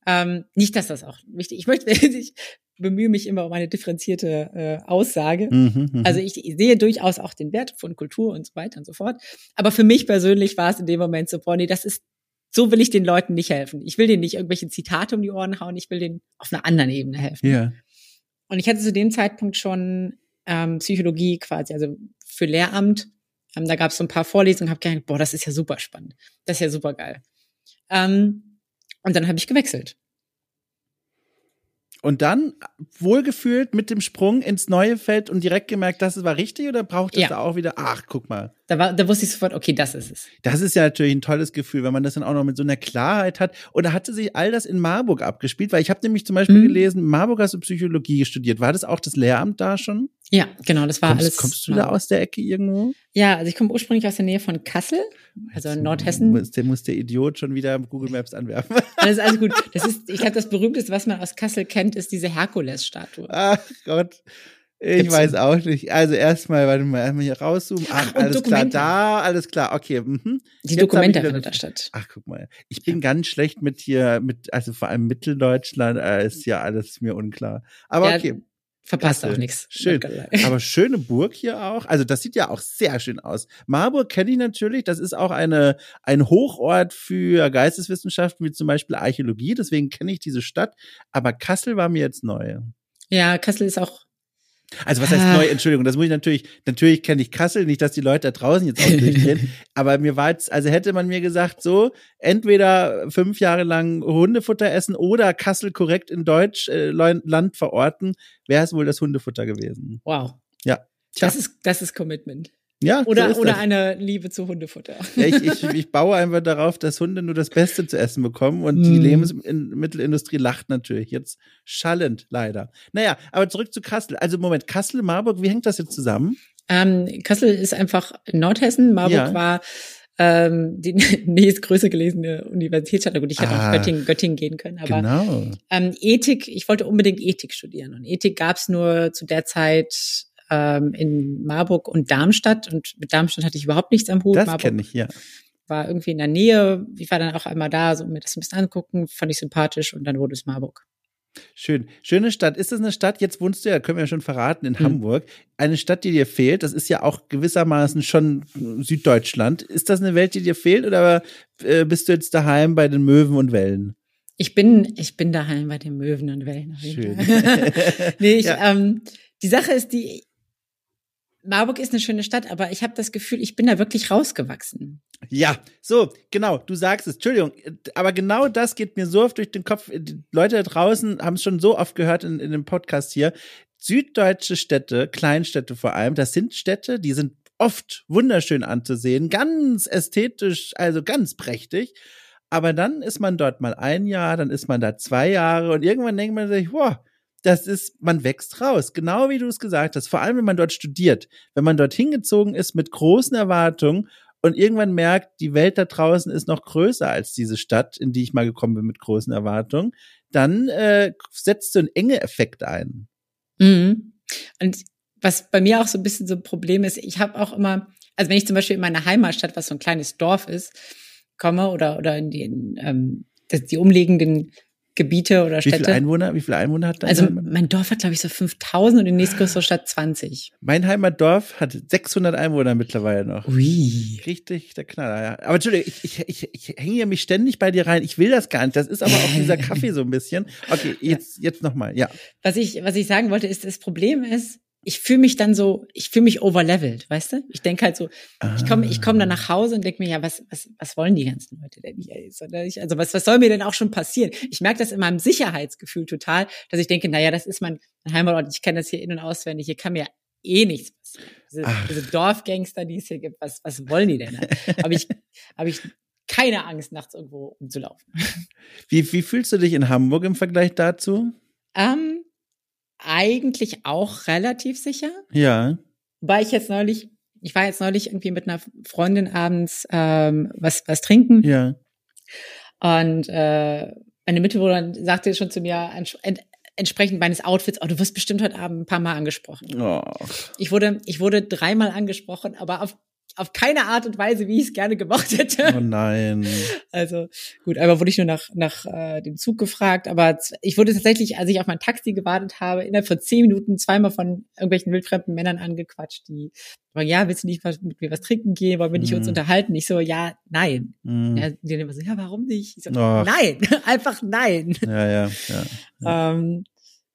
Ähm, nicht, dass das auch wichtig. Ich möchte, ich bemühe mich immer um eine differenzierte äh, Aussage. Mhm, mhm, also ich, ich sehe durchaus auch den Wert von Kultur und so weiter und so fort. Aber für mich persönlich war es in dem Moment so, boah, nee, das ist, so will ich den Leuten nicht helfen. Ich will denen nicht irgendwelche Zitate um die Ohren hauen, ich will denen auf einer anderen Ebene helfen. Ja. Und ich hatte zu dem Zeitpunkt schon ähm, Psychologie quasi, also für Lehramt. Ähm, da gab es so ein paar Vorlesungen, habe gedacht, boah, das ist ja super spannend. Das ist ja super geil. Ähm, und dann habe ich gewechselt. Und dann wohlgefühlt mit dem Sprung ins neue Feld und direkt gemerkt, das war richtig oder braucht es ja. da auch wieder, ach, guck mal. Da, war, da wusste ich sofort, okay, das ist es. Das ist ja natürlich ein tolles Gefühl, wenn man das dann auch noch mit so einer Klarheit hat. Und hatte sich all das in Marburg abgespielt? Weil ich habe nämlich zum Beispiel mhm. gelesen, Marburg hast du Psychologie studiert. War das auch das Lehramt da schon? Ja, genau, das war kommst, alles. Kommst du da aus der Ecke irgendwo? Ja, also ich komme ursprünglich aus der Nähe von Kassel, also in Nordhessen. Muss, der muss der Idiot schon wieder Google Maps anwerfen. Alles, alles gut. Das ist, ich glaube, das berühmteste, was man aus Kassel kennt, ist diese Herkules-Statue. Ach Gott. Ich Gibt's weiß auch nicht. Also erstmal, warte mal, erstmal hier rauszoomen. Ach, Ach alles Dokumente. klar, da, alles klar, okay. Mhm. Die Dokumente findet da statt. Ach, guck mal. Ich bin ja. ganz schlecht mit hier, mit, also vor allem Mitteldeutschland, äh, ist ja alles mir unklar. Aber ja, okay. Verpasst auch nichts. Schön. Aber schöne Burg hier auch. Also das sieht ja auch sehr schön aus. Marburg kenne ich natürlich. Das ist auch eine, ein Hochort für Geisteswissenschaften, wie zum Beispiel Archäologie. Deswegen kenne ich diese Stadt. Aber Kassel war mir jetzt neu. Ja, Kassel ist auch also was heißt ah. neu? Entschuldigung, das muss ich natürlich, natürlich kenne ich Kassel, nicht, dass die Leute da draußen jetzt auch durchdrehen, aber mir war jetzt, also hätte man mir gesagt, so, entweder fünf Jahre lang Hundefutter essen oder Kassel korrekt in Deutsch äh, Land verorten, wäre es wohl das Hundefutter gewesen. Wow. Ja. Tja. Das ist, das ist Commitment. Ja, oder, so oder eine Liebe zu Hundefutter. Ja, ich, ich, ich baue einfach darauf, dass Hunde nur das Beste zu essen bekommen und mm. die hm. Lebensmittelindustrie lacht natürlich jetzt schallend, leider. Naja, aber zurück zu Kassel. Also Moment, Kassel, Marburg, wie hängt das jetzt zusammen? Ähm, Kassel ist einfach in Nordhessen. Marburg ja. war ähm, die nächstgrößer gelesene Universitätsstadt. Gut, ich hätte ah, auch Göttingen, Göttingen gehen können. Aber genau. ähm, Ethik, ich wollte unbedingt Ethik studieren. Und Ethik gab es nur zu der Zeit ähm, in Marburg und Darmstadt. Und mit Darmstadt hatte ich überhaupt nichts am Hut. Das kenne ich, ja. War irgendwie in der Nähe. Ich war dann auch einmal da, so um mir das ein bisschen angucken, fand ich sympathisch und dann wurde es Marburg. Schön. Schöne Stadt. Ist das eine Stadt, jetzt wohnst du ja, können wir ja schon verraten, in hm. Hamburg. Eine Stadt, die dir fehlt. Das ist ja auch gewissermaßen schon Süddeutschland. Ist das eine Welt, die dir fehlt oder äh, bist du jetzt daheim bei den Möwen und Wellen? Ich bin, ich bin daheim bei den Möwen und Wellen. Schön. nee, ich, ja. ähm, die Sache ist die, Marburg ist eine schöne Stadt, aber ich habe das Gefühl, ich bin da wirklich rausgewachsen. Ja, so, genau, du sagst es. Entschuldigung, aber genau das geht mir so oft durch den Kopf. Die Leute da draußen haben es schon so oft gehört in, in dem Podcast hier. Süddeutsche Städte, Kleinstädte vor allem, das sind Städte, die sind oft wunderschön anzusehen, ganz ästhetisch, also ganz prächtig. Aber dann ist man dort mal ein Jahr, dann ist man da zwei Jahre und irgendwann denkt man sich, boah, das ist, man wächst raus, genau wie du es gesagt hast. Vor allem, wenn man dort studiert, wenn man dort hingezogen ist mit großen Erwartungen und irgendwann merkt, die Welt da draußen ist noch größer als diese Stadt, in die ich mal gekommen bin mit großen Erwartungen, dann äh, setzt so ein enge Effekt ein. Mhm. Und was bei mir auch so ein bisschen so ein Problem ist, ich habe auch immer, also wenn ich zum Beispiel in meine Heimatstadt, was so ein kleines Dorf ist, komme oder oder in die, in, ähm, die umliegenden Gebiete oder Städte. Wie viele Einwohner, wie viele Einwohner hat dein Also Heimat? mein Dorf hat, glaube ich, so 5000 und die nächstgrößere Stadt 20. Mein Heimatdorf hat 600 Einwohner mittlerweile noch. Ui. Richtig der Knaller, ja. Aber Entschuldigung, ich, ich, ich, ich hänge ja mich ständig bei dir rein. Ich will das gar nicht. Das ist aber auch dieser Kaffee so ein bisschen. Okay, jetzt, jetzt nochmal, ja. Was ich, was ich sagen wollte, ist, das Problem ist, ich fühle mich dann so, ich fühle mich overlevelt, weißt du? Ich denke halt so, ah. ich komme ich komm dann nach Hause und denke mir, ja, was, was, was wollen die ganzen Leute denn hier? Also was, was soll mir denn auch schon passieren? Ich merke das in meinem Sicherheitsgefühl total, dass ich denke, naja, das ist mein Heimatort, ich kenne das hier in- und auswendig, hier kann mir eh nichts passieren. Diese, diese Dorfgangster, die es hier gibt, was, was wollen die denn? Habe ich, hab ich keine Angst, nachts irgendwo umzulaufen. Wie, wie fühlst du dich in Hamburg im Vergleich dazu? Ähm, eigentlich auch relativ sicher. Ja. Weil ich jetzt neulich, ich war jetzt neulich irgendwie mit einer Freundin abends ähm, was, was trinken. Ja. Und äh, meine Mitbewohnerin sagte schon zu mir, ent, entsprechend meines Outfits, oh, du wirst bestimmt heute Abend ein paar Mal angesprochen. Oh. Ich wurde, ich wurde dreimal angesprochen, aber auf auf keine Art und Weise, wie ich es gerne gemacht hätte. Oh nein. Also gut, einmal wurde ich nur nach, nach äh, dem Zug gefragt, aber ich wurde tatsächlich, als ich auf mein Taxi gewartet habe, innerhalb von zehn Minuten zweimal von irgendwelchen wildfremden Männern angequatscht, die sagen, ja, willst du nicht was, mit mir was trinken gehen, wollen wir nicht mm. uns mhm. unterhalten? Ich so, ja, nein. Mm. Ja, die immer so, ja, warum nicht? Ich so, oh. nein, einfach nein. Ja, ja, ja. ja. ähm,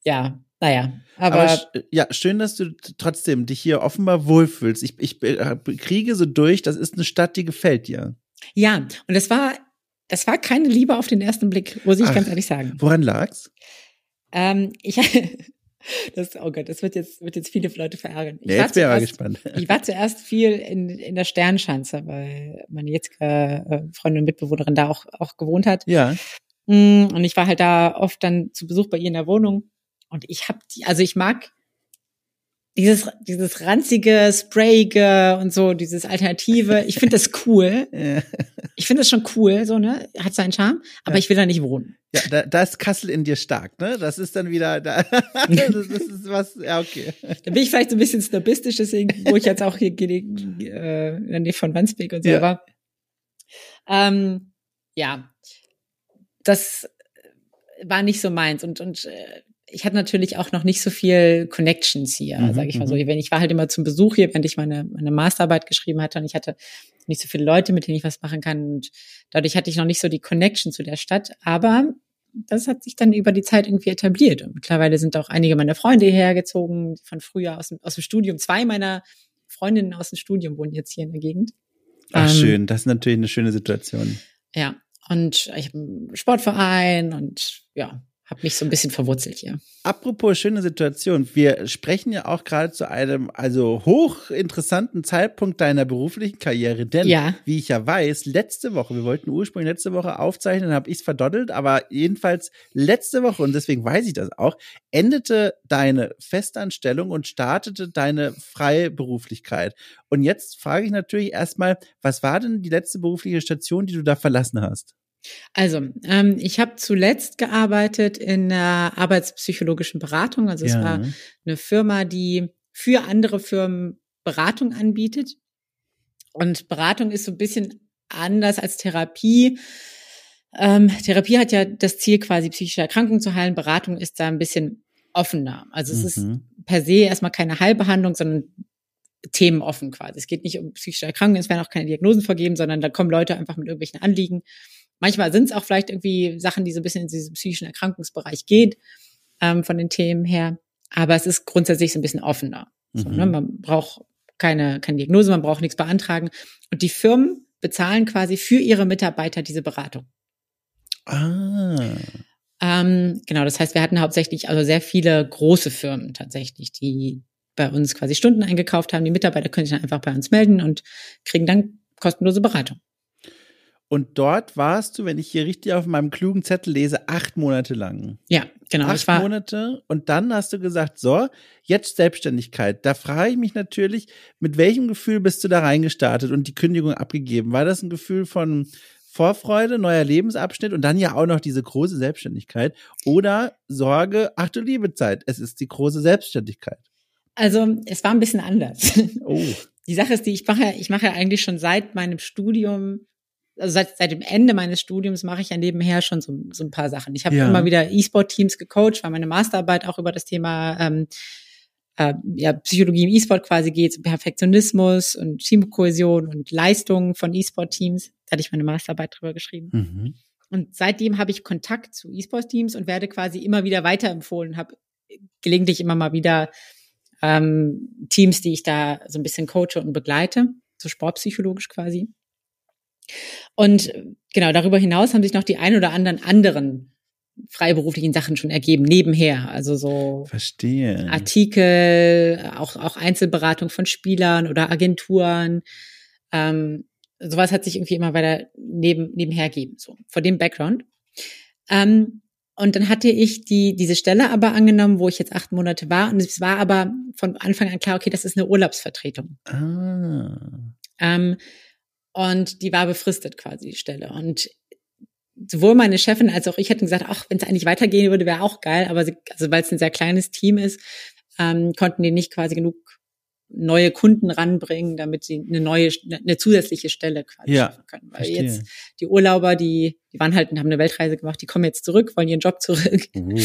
ja, naja, aber, aber ja, schön, dass du trotzdem dich hier offenbar wohlfühlst. Ich, ich äh, kriege so durch, das ist eine Stadt, die gefällt dir. Ja, und das war, das war keine Liebe auf den ersten Blick, muss ich Ach, ganz ehrlich sagen. Woran lag's? Ähm, ich, das, oh Gott, das wird jetzt, wird jetzt viele Leute verärgern. Ich ja, jetzt bin ich gespannt. Ich war zuerst viel in, in der Sternschanze, weil meine jetzige äh, Freundin und Mitbewohnerin da auch, auch gewohnt hat. Ja. Mm, und ich war halt da oft dann zu Besuch bei ihr in der Wohnung. Und ich habe die, also ich mag dieses, dieses ranzige, sprayige und so, dieses Alternative. Ich finde das cool. Ich finde das schon cool, so, ne? Hat seinen Charme, aber ja. ich will da nicht wohnen. Ja, da, da ist Kassel in dir stark, ne? Das ist dann wieder, da, das, das ist was, ja, okay. Da bin ich vielleicht so ein bisschen snobistisch, deswegen, wo ich jetzt auch hier gelegen, äh, in der Nähe von Wandsbek und so ja. war. Ähm, ja, das war nicht so meins und, und äh, ich hatte natürlich auch noch nicht so viel Connections hier, mhm, sage ich mal so. Mhm. Wenn ich war halt immer zum Besuch hier, wenn ich meine, meine Masterarbeit geschrieben hatte und ich hatte nicht so viele Leute, mit denen ich was machen kann. Und dadurch hatte ich noch nicht so die Connection zu der Stadt. Aber das hat sich dann über die Zeit irgendwie etabliert. Und mittlerweile sind auch einige meiner Freunde hierher gezogen, von früher aus dem, aus dem Studium. Zwei meiner Freundinnen aus dem Studium wohnen jetzt hier in der Gegend. Ach, ähm, schön. Das ist natürlich eine schöne Situation. Ja. Und ich habe einen Sportverein und ja, habe mich so ein bisschen verwurzelt hier. Apropos schöne Situation, wir sprechen ja auch gerade zu einem also hochinteressanten Zeitpunkt deiner beruflichen Karriere, denn ja. wie ich ja weiß, letzte Woche, wir wollten ursprünglich letzte Woche aufzeichnen, habe ich es verdoddelt, aber jedenfalls letzte Woche und deswegen weiß ich das auch, endete deine Festanstellung und startete deine Freiberuflichkeit. Und jetzt frage ich natürlich erstmal, was war denn die letzte berufliche Station, die du da verlassen hast? Also, ähm, ich habe zuletzt gearbeitet in der arbeitspsychologischen Beratung. Also es ja. war eine Firma, die für andere Firmen Beratung anbietet. Und Beratung ist so ein bisschen anders als Therapie. Ähm, Therapie hat ja das Ziel, quasi psychische Erkrankungen zu heilen. Beratung ist da ein bisschen offener. Also es mhm. ist per se erstmal keine Heilbehandlung, sondern themenoffen quasi. Es geht nicht um psychische Erkrankungen, es werden auch keine Diagnosen vergeben, sondern da kommen Leute einfach mit irgendwelchen Anliegen Manchmal sind es auch vielleicht irgendwie Sachen, die so ein bisschen in diesen psychischen Erkrankungsbereich geht, ähm, von den Themen her. Aber es ist grundsätzlich so ein bisschen offener. So, ne? Mhm. Man braucht keine, keine Diagnose, man braucht nichts beantragen. Und die Firmen bezahlen quasi für ihre Mitarbeiter diese Beratung. Ah. Ähm, genau, das heißt, wir hatten hauptsächlich also sehr viele große Firmen tatsächlich, die bei uns quasi Stunden eingekauft haben. Die Mitarbeiter können sich dann einfach bei uns melden und kriegen dann kostenlose Beratung. Und dort warst du, wenn ich hier richtig auf meinem klugen Zettel lese, acht Monate lang. Ja, genau. Acht Monate. Und dann hast du gesagt, so, jetzt Selbstständigkeit. Da frage ich mich natürlich, mit welchem Gefühl bist du da reingestartet und die Kündigung abgegeben? War das ein Gefühl von Vorfreude, neuer Lebensabschnitt und dann ja auch noch diese große Selbstständigkeit? Oder Sorge, ach du liebe Zeit, es ist die große Selbstständigkeit? Also, es war ein bisschen anders. Oh. Die Sache ist die, ich mache, ich mache ja eigentlich schon seit meinem Studium also seit, seit dem Ende meines Studiums mache ich ja nebenher schon so, so ein paar Sachen. Ich habe ja. immer wieder E-Sport-Teams gecoacht, weil meine Masterarbeit auch über das Thema ähm, äh, ja, Psychologie im E-Sport quasi geht, so Perfektionismus und Teamkohäsion und Leistungen von E-Sport-Teams. Da hatte ich meine Masterarbeit drüber geschrieben. Mhm. Und seitdem habe ich Kontakt zu E-Sport-Teams und werde quasi immer wieder weiterempfohlen, habe gelegentlich immer mal wieder ähm, Teams, die ich da so ein bisschen coache und begleite, so sportpsychologisch quasi. Und genau, darüber hinaus haben sich noch die ein oder anderen anderen freiberuflichen Sachen schon ergeben, nebenher. Also so Verstehe. Artikel, auch, auch Einzelberatung von Spielern oder Agenturen. Ähm, sowas hat sich irgendwie immer weiter neben, nebenher gegeben, so vor dem Background. Ähm, und dann hatte ich die, diese Stelle aber angenommen, wo ich jetzt acht Monate war. Und es war aber von Anfang an klar, okay, das ist eine Urlaubsvertretung. Ah. Ähm, und die war befristet quasi die Stelle. Und sowohl meine Chefin als auch ich hätten gesagt, ach, wenn es eigentlich weitergehen würde, wäre auch geil. Aber sie, also weil es ein sehr kleines Team ist, ähm, konnten die nicht quasi genug neue Kunden ranbringen, damit sie eine neue, eine zusätzliche Stelle quasi ja, schaffen können. Weil verstehe. jetzt die Urlauber, die, die waren halt und haben eine Weltreise gemacht, die kommen jetzt zurück, wollen ihren Job zurück. Mhm.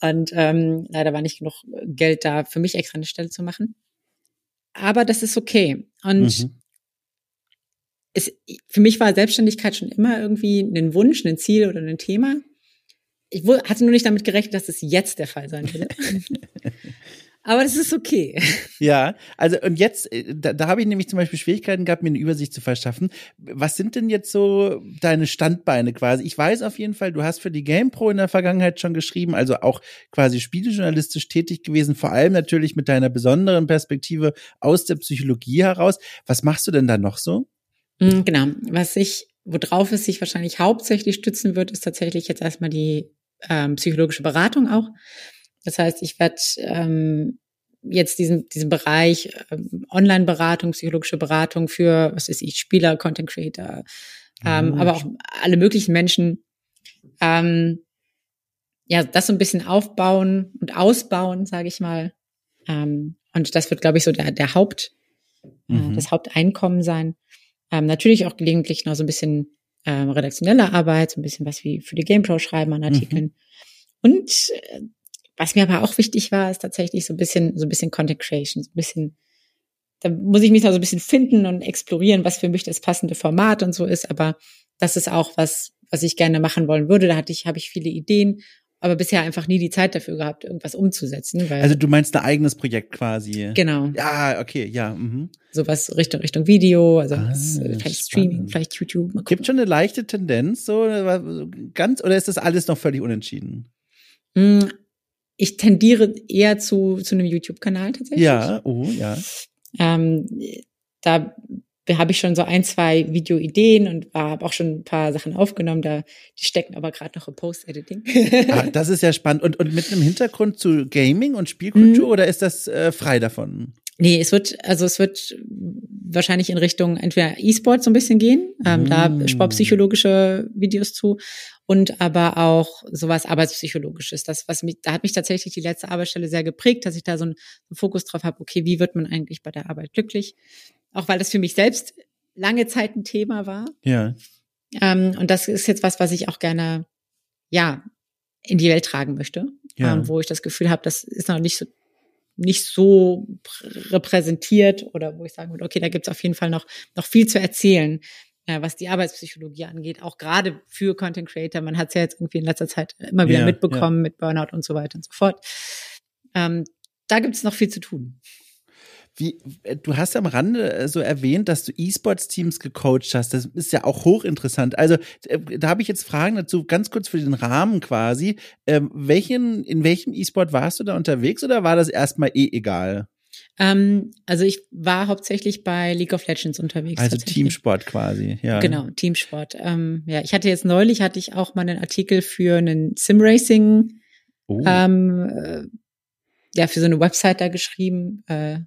Und ähm, leider war nicht genug Geld da, für mich extra eine Stelle zu machen. Aber das ist okay. Und mhm es, für mich war Selbstständigkeit schon immer irgendwie ein Wunsch, ein Ziel oder ein Thema. Ich hatte nur nicht damit gerechnet, dass es jetzt der Fall sein würde. Aber das ist okay. Ja, also und jetzt, äh, da, da habe ich nämlich zum Beispiel Schwierigkeiten gehabt, mir eine Übersicht zu verschaffen. Was sind denn jetzt so deine Standbeine quasi? Ich weiß auf jeden Fall, du hast für die GamePro in der Vergangenheit schon geschrieben, also auch quasi spielejournalistisch tätig gewesen, vor allem natürlich mit deiner besonderen Perspektive aus der Psychologie heraus. Was machst du denn da noch so? Mm, genau. Was ich, worauf es sich wahrscheinlich hauptsächlich stützen wird, ist tatsächlich jetzt erstmal die ähm, psychologische Beratung auch. Das heißt, ich werde ähm, jetzt diesen, diesen Bereich ähm, Online-Beratung, psychologische Beratung für, was ist ich, Spieler, Content Creator, ähm, mhm. aber auch alle möglichen Menschen, ähm, ja, das so ein bisschen aufbauen und ausbauen, sage ich mal. Ähm, und das wird, glaube ich, so der, der Haupt, äh, mhm. äh, das Haupteinkommen sein. Ähm, natürlich auch gelegentlich noch so ein bisschen ähm, redaktionelle Arbeit, so ein bisschen was wie für die GamePro schreiben an Artikeln. Mhm. Und äh, was mir aber auch wichtig war, ist tatsächlich so ein bisschen, so ein bisschen Content Creation, so ein bisschen, da muss ich mich noch so ein bisschen finden und explorieren, was für mich das passende Format und so ist. Aber das ist auch was, was ich gerne machen wollen würde. Da hatte ich, habe ich viele Ideen aber bisher einfach nie die Zeit dafür gehabt, irgendwas umzusetzen. Also du meinst ein eigenes Projekt quasi? Genau. Ja, okay, ja. Mhm. Sowas Richtung Richtung Video, also ah, vielleicht Streaming, vielleicht YouTube. Gibt schon eine leichte Tendenz, so ganz, oder ist das alles noch völlig unentschieden? Hm, ich tendiere eher zu, zu einem YouTube-Kanal tatsächlich. Ja, oh, ja. Ähm, da habe ich schon so ein, zwei Videoideen und habe auch schon ein paar Sachen aufgenommen. Da die stecken aber gerade noch im Post-Editing. ah, das ist ja spannend. Und, und mit einem Hintergrund zu Gaming und Spielkultur mhm. oder ist das äh, frei davon? Nee, es wird, also es wird wahrscheinlich in Richtung entweder E-Sport so ein bisschen gehen, ähm, mm. da sportpsychologische Videos zu und aber auch sowas Arbeitspsychologisches. Das, was mich, da hat mich tatsächlich die letzte Arbeitsstelle sehr geprägt, dass ich da so einen, Fokus drauf habe, okay, wie wird man eigentlich bei der Arbeit glücklich? Auch weil das für mich selbst lange Zeit ein Thema war. Ja. Ähm, und das ist jetzt was, was ich auch gerne, ja, in die Welt tragen möchte. Ja. Ähm, wo ich das Gefühl habe, das ist noch nicht so nicht so repräsentiert oder wo ich sagen würde, okay, da gibt es auf jeden Fall noch, noch viel zu erzählen, äh, was die Arbeitspsychologie angeht, auch gerade für Content Creator. Man hat es ja jetzt irgendwie in letzter Zeit immer wieder ja, mitbekommen ja. mit Burnout und so weiter und so fort. Ähm, da gibt es noch viel zu tun. Wie, äh, du hast am Rande äh, so erwähnt, dass du E-Sports-Teams gecoacht hast. Das ist ja auch hochinteressant. Also äh, da habe ich jetzt Fragen dazu, ganz kurz für den Rahmen quasi. Ähm, welchen, in welchem E-Sport warst du da unterwegs oder war das erstmal eh egal? Ähm, also ich war hauptsächlich bei League of Legends unterwegs. Also Teamsport quasi, ja. Genau, Teamsport. Ähm, ja, ich hatte jetzt neulich hatte ich auch mal einen Artikel für einen Sim-Racing, oh. ähm, äh, ja, für so eine Website da geschrieben. Äh,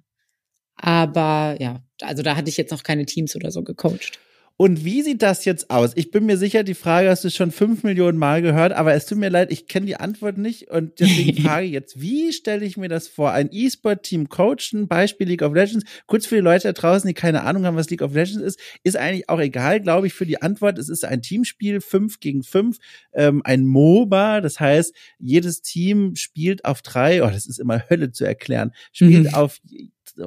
aber ja, also da hatte ich jetzt noch keine Teams oder so gecoacht. Und wie sieht das jetzt aus? Ich bin mir sicher, die Frage hast du schon fünf Millionen Mal gehört, aber es tut mir leid, ich kenne die Antwort nicht und deswegen frage ich jetzt, wie stelle ich mir das vor? Ein E-Sport-Team coachen, Beispiel League of Legends. Kurz für die Leute da draußen, die keine Ahnung haben, was League of Legends ist, ist eigentlich auch egal, glaube ich, für die Antwort. Es ist ein Teamspiel, fünf gegen fünf, ähm, ein MOBA, das heißt, jedes Team spielt auf drei, oh, das ist immer Hölle zu erklären, spielt mhm. auf,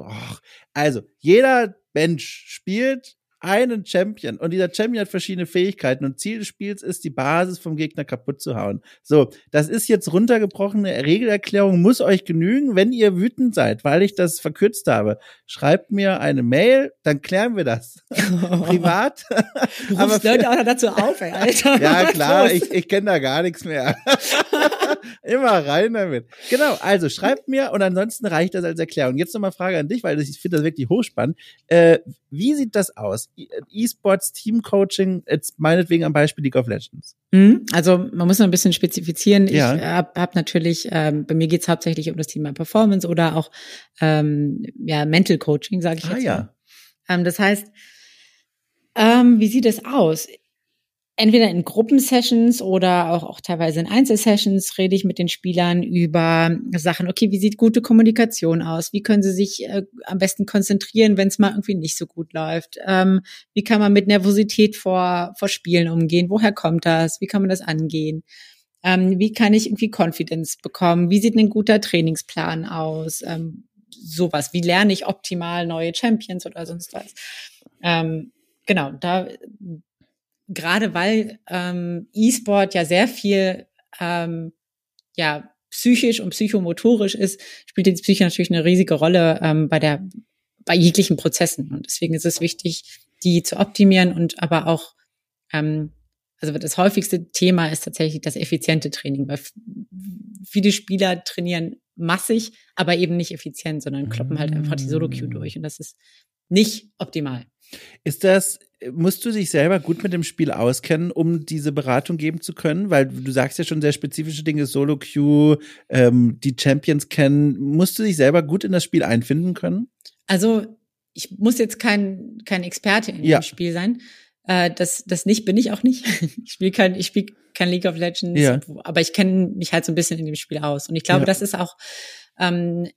oh, also, jeder Mensch spielt einen Champion und dieser Champion hat verschiedene Fähigkeiten und Ziel des Spiels ist, die Basis vom Gegner kaputt zu hauen. So, das ist jetzt runtergebrochene Regelerklärung, muss euch genügen, wenn ihr wütend seid, weil ich das verkürzt habe. Schreibt mir eine Mail, dann klären wir das. Privat. Du rufst Leute auch noch dazu auf, ey, Alter. ja, klar, ich, ich kenne da gar nichts mehr. Immer rein damit. Genau, also schreibt mir und ansonsten reicht das als Erklärung. Jetzt nochmal Frage an dich, weil ich finde das wirklich hochspannend. Äh, wie sieht das aus? E-Sports Team-Coaching, jetzt meinetwegen am Beispiel League of Legends? Mhm. Also man muss noch ein bisschen spezifizieren. Ja. Ich habe hab natürlich, ähm, bei mir geht es hauptsächlich um das Thema Performance oder auch ähm, ja, Mental Coaching, sage ich ah, jetzt. Ja. Mal. Ähm, das heißt, ähm, wie sieht es aus? Entweder in Gruppensessions oder auch, auch teilweise in Einzelsessions rede ich mit den Spielern über Sachen, okay, wie sieht gute Kommunikation aus? Wie können sie sich äh, am besten konzentrieren, wenn es mal irgendwie nicht so gut läuft? Ähm, wie kann man mit Nervosität vor, vor Spielen umgehen? Woher kommt das? Wie kann man das angehen? Ähm, wie kann ich irgendwie Confidence bekommen? Wie sieht ein guter Trainingsplan aus? Ähm, sowas. Wie lerne ich optimal neue Champions oder sonst was? Ähm, genau, da gerade weil ähm, E-Sport ja sehr viel ähm, ja psychisch und psychomotorisch ist, spielt die Psyche natürlich eine riesige Rolle ähm, bei der bei jeglichen Prozessen. Und deswegen ist es wichtig, die zu optimieren und aber auch ähm, also das häufigste Thema ist tatsächlich das effiziente Training, weil viele Spieler trainieren massig, aber eben nicht effizient, sondern kloppen halt einfach die Solo-Queue durch. Und das ist nicht optimal. Ist das musst du dich selber gut mit dem Spiel auskennen, um diese Beratung geben zu können? Weil du sagst ja schon sehr spezifische Dinge, Solo Queue, ähm, die Champions kennen. Musst du dich selber gut in das Spiel einfinden können? Also ich muss jetzt kein, kein Experte in ja. dem Spiel sein. Äh, das, das nicht bin ich auch nicht. ich spiele kein, ich spiele kein League of Legends, ja. aber ich kenne mich halt so ein bisschen in dem Spiel aus. Und ich glaube, ja. das ist auch ähm,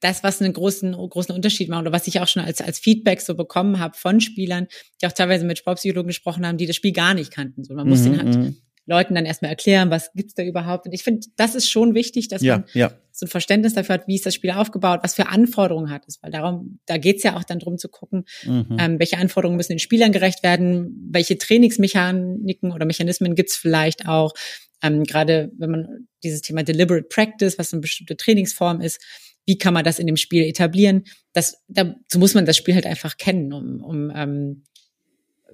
das, was einen großen, großen Unterschied macht oder was ich auch schon als, als Feedback so bekommen habe von Spielern, die auch teilweise mit Sportpsychologen gesprochen haben, die das Spiel gar nicht kannten. So, man mhm, muss den halt mhm. Leuten dann erstmal erklären, was gibt's da überhaupt. Und ich finde, das ist schon wichtig, dass ja, man ja. so ein Verständnis dafür hat, wie ist das Spiel aufgebaut, was für Anforderungen hat es. Weil darum, da geht's ja auch dann drum zu gucken, mhm. ähm, welche Anforderungen müssen den Spielern gerecht werden, welche Trainingsmechaniken oder Mechanismen gibt's vielleicht auch. Ähm, Gerade wenn man dieses Thema Deliberate Practice, was eine bestimmte Trainingsform ist, wie kann man das in dem Spiel etablieren? Das, dazu muss man das Spiel halt einfach kennen, um, um ähm,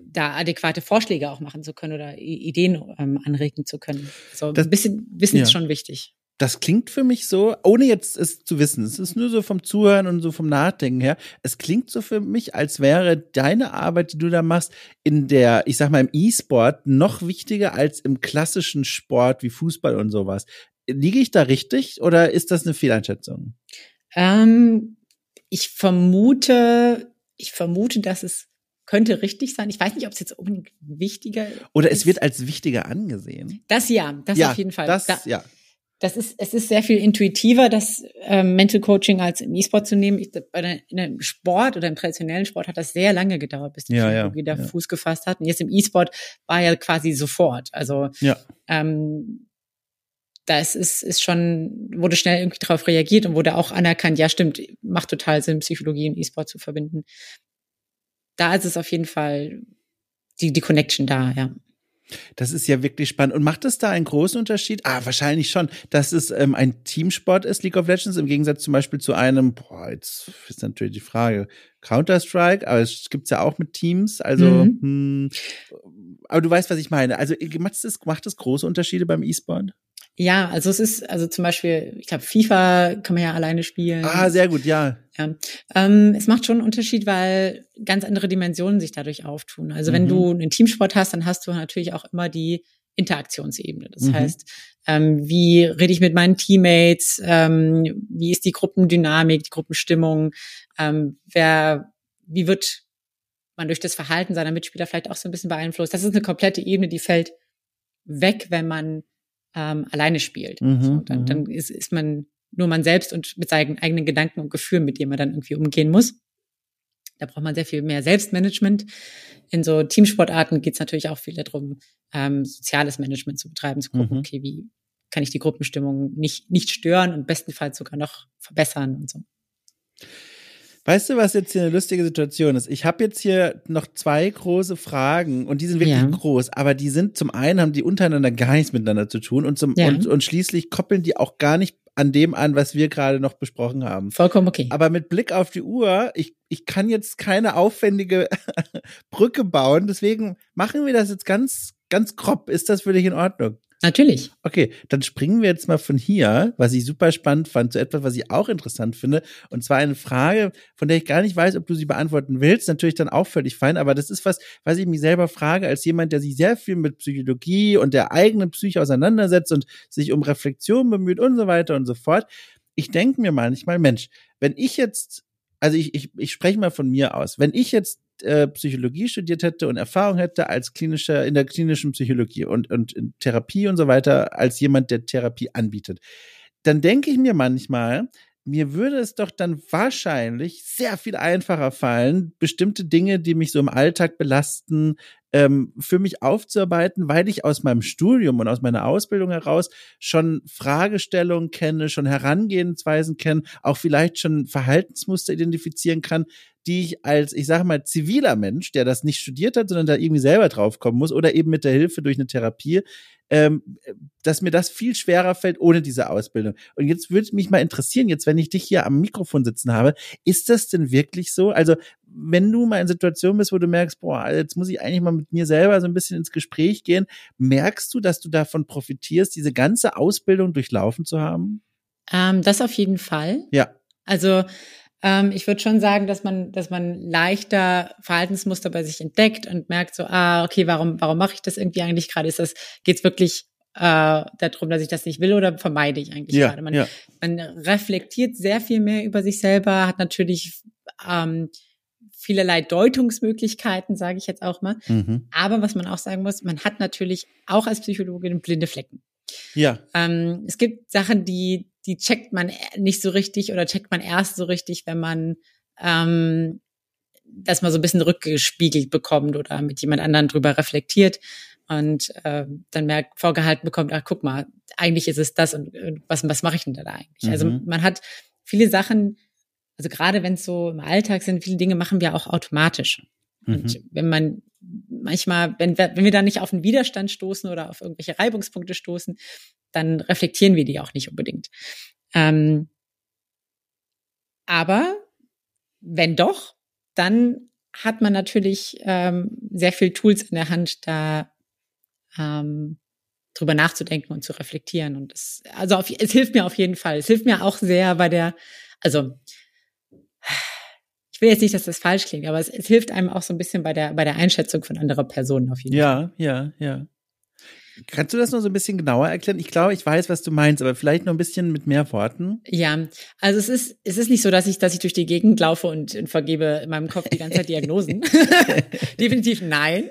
da adäquate Vorschläge auch machen zu können oder Ideen ähm, anregen zu können. So das, ein bisschen Wissen ja. ist schon wichtig. Das klingt für mich so, ohne jetzt es zu wissen, es ist nur so vom Zuhören und so vom Nachdenken her, es klingt so für mich, als wäre deine Arbeit, die du da machst, in der, ich sag mal, im E-Sport noch wichtiger als im klassischen Sport wie Fußball und sowas. Liege ich da richtig oder ist das eine Fehleinschätzung? Ähm, ich vermute, ich vermute, dass es könnte richtig sein. Ich weiß nicht, ob es jetzt unbedingt wichtiger Oder es wird als wichtiger angesehen. Das ja, das ja, auf jeden Fall. Das, da, ja. Das ist, es ist sehr viel intuitiver, das ähm, Mental Coaching als im E-Sport zu nehmen. Ich, bei einem Sport oder im traditionellen Sport hat das sehr lange gedauert, bis die ja, ja, wieder ja. Fuß gefasst hat. Und jetzt im E-Sport war ja quasi sofort. Also ja. ähm, das ist, ist schon, wurde schnell irgendwie darauf reagiert und wurde auch anerkannt, ja stimmt, macht total Sinn, Psychologie und E-Sport zu verbinden da ist es auf jeden Fall die, die Connection da, ja. Das ist ja wirklich spannend. Und macht es da einen großen Unterschied? Ah, wahrscheinlich schon, dass es ähm, ein Teamsport ist, League of Legends, im Gegensatz zum Beispiel zu einem, boah, jetzt ist natürlich die Frage, Counter-Strike, aber es gibt's ja auch mit Teams, also, mhm. hm, aber du weißt, was ich meine. Also macht es, macht es große Unterschiede beim E-Sport? Ja, also es ist, also zum Beispiel, ich glaube, FIFA kann man ja alleine spielen. Ah, sehr gut, ja. Ja. Ähm, es macht schon einen Unterschied, weil ganz andere Dimensionen sich dadurch auftun. Also mhm. wenn du einen Teamsport hast, dann hast du natürlich auch immer die Interaktionsebene. Das mhm. heißt, ähm, wie rede ich mit meinen Teammates, ähm, wie ist die Gruppendynamik, die Gruppenstimmung, ähm, wer, wie wird man durch das Verhalten seiner Mitspieler vielleicht auch so ein bisschen beeinflusst. Das ist eine komplette Ebene, die fällt weg, wenn man ähm, alleine spielt. Mhm, so, dann, mhm. dann ist, ist man nur man selbst und mit seinen eigenen Gedanken und Gefühlen, mit denen man dann irgendwie umgehen muss. Da braucht man sehr viel mehr Selbstmanagement. In so Teamsportarten geht es natürlich auch viel darum, ähm, soziales Management zu betreiben, zu gucken, Mhm. okay, wie kann ich die Gruppenstimmung nicht, nicht stören und bestenfalls sogar noch verbessern und so. Weißt du, was jetzt hier eine lustige Situation ist? Ich habe jetzt hier noch zwei große Fragen und die sind wirklich Ja. groß, aber die sind zum einen haben die untereinander gar nichts miteinander zu tun und zum Ja. und, und schließlich koppeln die auch gar nicht an dem an, was wir gerade noch besprochen haben. Vollkommen okay. Aber mit Blick auf die Uhr, ich, ich kann jetzt keine aufwendige Brücke bauen, deswegen machen wir das jetzt ganz, ganz grob. Ist das für dich in Ordnung? Natürlich. Okay, dann springen wir jetzt mal von hier, was ich super spannend fand, zu etwas, was ich auch interessant finde. Und zwar eine Frage, von der ich gar nicht weiß, ob du sie beantworten willst. Natürlich dann auch völlig fein, aber das ist was, was ich mich selber frage, als jemand, der sich sehr viel mit Psychologie und der eigenen Psyche auseinandersetzt und sich um Reflexion bemüht und so weiter und so fort. Ich denke mir manchmal, Mensch, wenn ich jetzt, also ich, ich, ich spreche mal von mir aus, wenn ich jetzt äh, Psychologie studiert hätte und Erfahrung hätte als klinischer, in der klinischen Psychologie und, und in Therapie und so weiter, als jemand, der Therapie anbietet, dann denke ich mir manchmal, mir würde es doch dann wahrscheinlich sehr viel einfacher fallen, bestimmte Dinge, die mich so im Alltag belasten, ähm, für mich aufzuarbeiten, weil ich aus meinem Studium und aus meiner Ausbildung heraus schon Fragestellungen kenne, schon Herangehensweisen kenne, auch vielleicht schon Verhaltensmuster identifizieren kann, die ich als, ich sage mal, ziviler Mensch, der das nicht studiert hat, sondern da irgendwie selber draufkommen muss oder eben mit der Hilfe durch eine Therapie, ähm, dass mir das viel schwerer fällt ohne diese Ausbildung. Und jetzt würde mich mal interessieren, jetzt wenn ich dich hier am Mikrofon sitzen habe, ist das denn wirklich so? Also wenn du mal in Situationen bist, wo du merkst, boah, jetzt muss ich eigentlich mal mit mir selber so ein bisschen ins Gespräch gehen, merkst du, dass du davon profitierst, diese ganze Ausbildung durchlaufen zu haben? Ähm, das auf jeden Fall. Ja. Also ähm, ich würde schon sagen, dass man, dass man leichter Verhaltensmuster bei sich entdeckt und merkt so, ah, okay, warum, warum mache ich das irgendwie eigentlich gerade? Ist das, geht's wirklich äh, darum, dass ich das nicht will oder vermeide ich eigentlich Ja, gerade? Man, ja. man reflektiert sehr viel mehr über sich selber, hat natürlich ähm, vielerlei Deutungsmöglichkeiten, sage ich jetzt auch mal. Mhm. Aber was man auch sagen muss, man hat natürlich auch als Psychologin blinde Flecken. Ja. Ähm, es gibt Sachen, die, die checkt man nicht so richtig oder checkt man erst so richtig, wenn man ähm, das mal so ein bisschen rückgespiegelt bekommt oder mit jemand anderen drüber reflektiert und äh, dann merkt, vorgehalten bekommt, ach guck mal, eigentlich ist es das und äh, was, was mache ich denn da eigentlich? Also Mhm. man hat viele Sachen, also gerade wenn es so im Alltag sind, viele Dinge machen wir auch automatisch. Und Mhm. wenn man manchmal, wenn wir, wenn wir da nicht auf einen Widerstand stoßen oder auf irgendwelche Reibungspunkte stoßen, dann reflektieren wir die auch nicht unbedingt. Ähm, aber wenn doch, dann hat man natürlich ähm, sehr viel Tools in der Hand, da ähm, drüber nachzudenken und zu reflektieren. Und es, also auf, es hilft mir auf jeden Fall. Es hilft mir auch sehr bei der, also ich will jetzt nicht, dass das falsch klingt, aber es, es hilft einem auch so ein bisschen bei der, bei der Einschätzung von anderer Personen auf jeden ja, Fall. Ja, ja, ja. Kannst du das noch so ein bisschen genauer erklären? Ich glaube, ich weiß, was du meinst, aber vielleicht noch ein bisschen mit mehr Worten. Ja, also es ist, es ist nicht so, dass ich, dass ich durch die Gegend laufe und, und vergebe in meinem Kopf die ganze Zeit Diagnosen. Definitiv nein.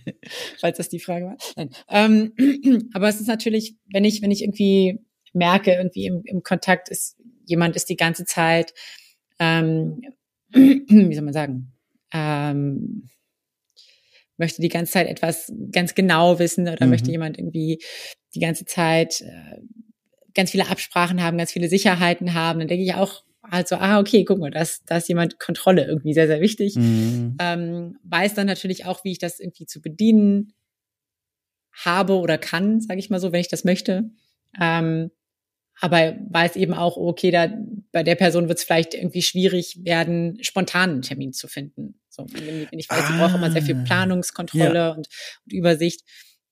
Falls das die Frage war. Nein. Ähm, aber es ist natürlich, wenn ich, wenn ich irgendwie merke, irgendwie im, im Kontakt ist, jemand ist die ganze Zeit, ähm, wie soll man sagen, ähm, möchte die ganze Zeit etwas ganz genau wissen oder mhm. möchte jemand irgendwie die ganze Zeit äh, ganz viele Absprachen haben, ganz viele Sicherheiten haben, dann denke ich auch also, ah, okay, guck mal, da ist, da ist jemand Kontrolle irgendwie sehr, sehr wichtig. Mhm. Ähm, weiß dann natürlich auch, wie ich das irgendwie zu bedienen habe oder kann, sage ich mal so, wenn ich das möchte. Ähm, aber weiß eben auch, okay, da bei der Person wird es vielleicht irgendwie schwierig werden, spontan einen Termin zu finden. So, wenn, wenn ich weiß, ah, ich brauche immer sehr viel ah, Planungskontrolle ja. und, und Übersicht,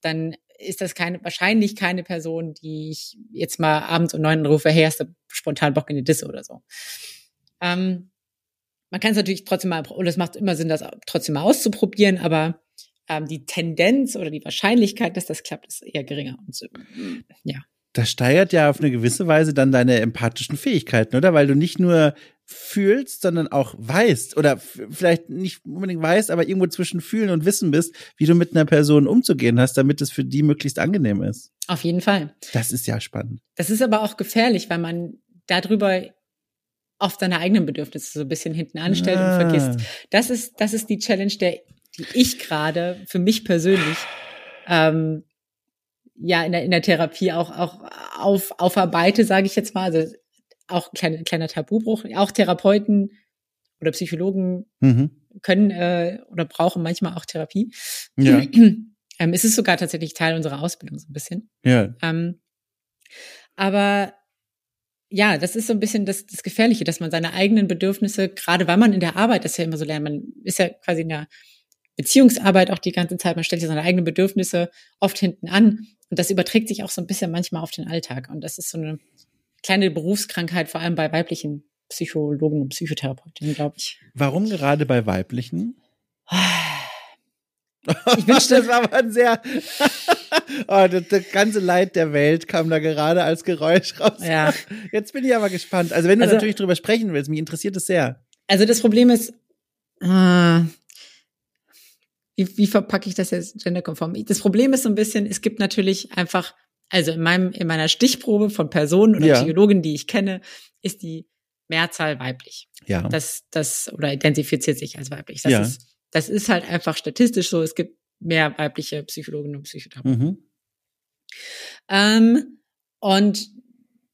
dann ist das keine, wahrscheinlich keine Person, die ich jetzt mal abends um neun rufe, hey, hast du spontan Bock in die Disse oder so. Ähm, man kann es natürlich trotzdem mal, und es macht immer Sinn, das trotzdem mal auszuprobieren, aber ähm, die Tendenz oder die Wahrscheinlichkeit, dass das klappt, ist eher geringer. Und so, ja das steigert ja auf eine gewisse Weise dann deine empathischen Fähigkeiten, oder? Weil du nicht nur fühlst, sondern auch weißt oder vielleicht nicht unbedingt weißt, aber irgendwo zwischen fühlen und wissen bist, wie du mit einer Person umzugehen hast, damit es für die möglichst angenehm ist. Auf jeden Fall. Das ist ja spannend. Das ist aber auch gefährlich, weil man darüber oft seine eigenen Bedürfnisse so ein bisschen hinten anstellt ah. und vergisst. Das ist, das ist die Challenge, der, die ich gerade für mich persönlich ähm, ja in der, in der Therapie auch, auch auf, aufarbeite, sage ich jetzt mal. Also auch kleiner, kleiner Tabubruch. Auch Therapeuten oder Psychologen mhm. können äh, oder brauchen manchmal auch Therapie. Ja. ähm, es ist sogar tatsächlich Teil unserer Ausbildung so ein bisschen. Ja. Ähm, aber ja, das ist so ein bisschen das, das Gefährliche, dass man seine eigenen Bedürfnisse, gerade weil man in der Arbeit das ja immer so lernt, man ist ja quasi in der Beziehungsarbeit auch die ganze Zeit, man stellt ja seine eigenen Bedürfnisse oft hinten an und das überträgt sich auch so ein bisschen manchmal auf den Alltag. Und das ist so eine kleine Berufskrankheit, vor allem bei weiblichen Psychologen und Psychotherapeutinnen, glaube ich. Warum gerade bei weiblichen? Ich wünschte, das war aber ein sehr, oh, das, das, ganze Leid der Welt kam da gerade als Geräusch raus. Ja. Jetzt bin ich aber gespannt. Also wenn du also, natürlich drüber sprechen willst, mich interessiert es sehr. Also das Problem ist, äh, wie, wie verpacke ich das jetzt genderkonform? Das Problem ist so ein bisschen, es gibt natürlich einfach, also in meinem, in meiner Stichprobe von Personen oder ja. Psychologen, die ich kenne, ist die Mehrzahl weiblich. Ja. Das, das, oder identifiziert sich als weiblich. Das ja. ist, das ist halt einfach statistisch so. Es gibt mehr weibliche Psychologen und Psychotherapeuten. Mhm. Ähm, und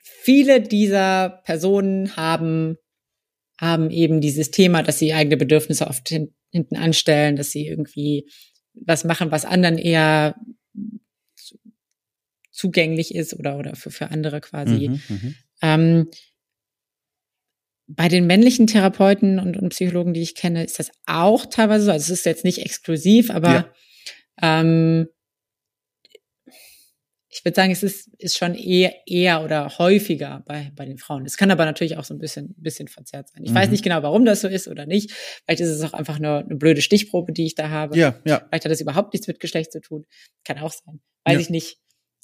viele dieser Personen haben, haben eben dieses Thema, dass sie eigene Bedürfnisse oft hin, hinten anstellen, dass sie irgendwie was machen, was anderen eher zugänglich ist oder, oder für, für andere quasi. Mhm, mhm, ähm, bei den männlichen Therapeuten und, und Psychologen, die ich kenne, ist das auch teilweise so. Also es ist jetzt nicht exklusiv, aber ja. ähm, ich würde sagen, es ist, ist schon eher, eher oder häufiger bei, bei den Frauen. Es kann aber natürlich auch so ein bisschen, bisschen verzerrt sein. Ich mhm. weiß nicht genau, warum das so ist oder nicht. Vielleicht ist es auch einfach nur eine blöde Stichprobe, die ich da habe. Ja, ja. Vielleicht hat das überhaupt nichts mit Geschlecht zu tun. Kann auch sein. Weiß ja. ich nicht.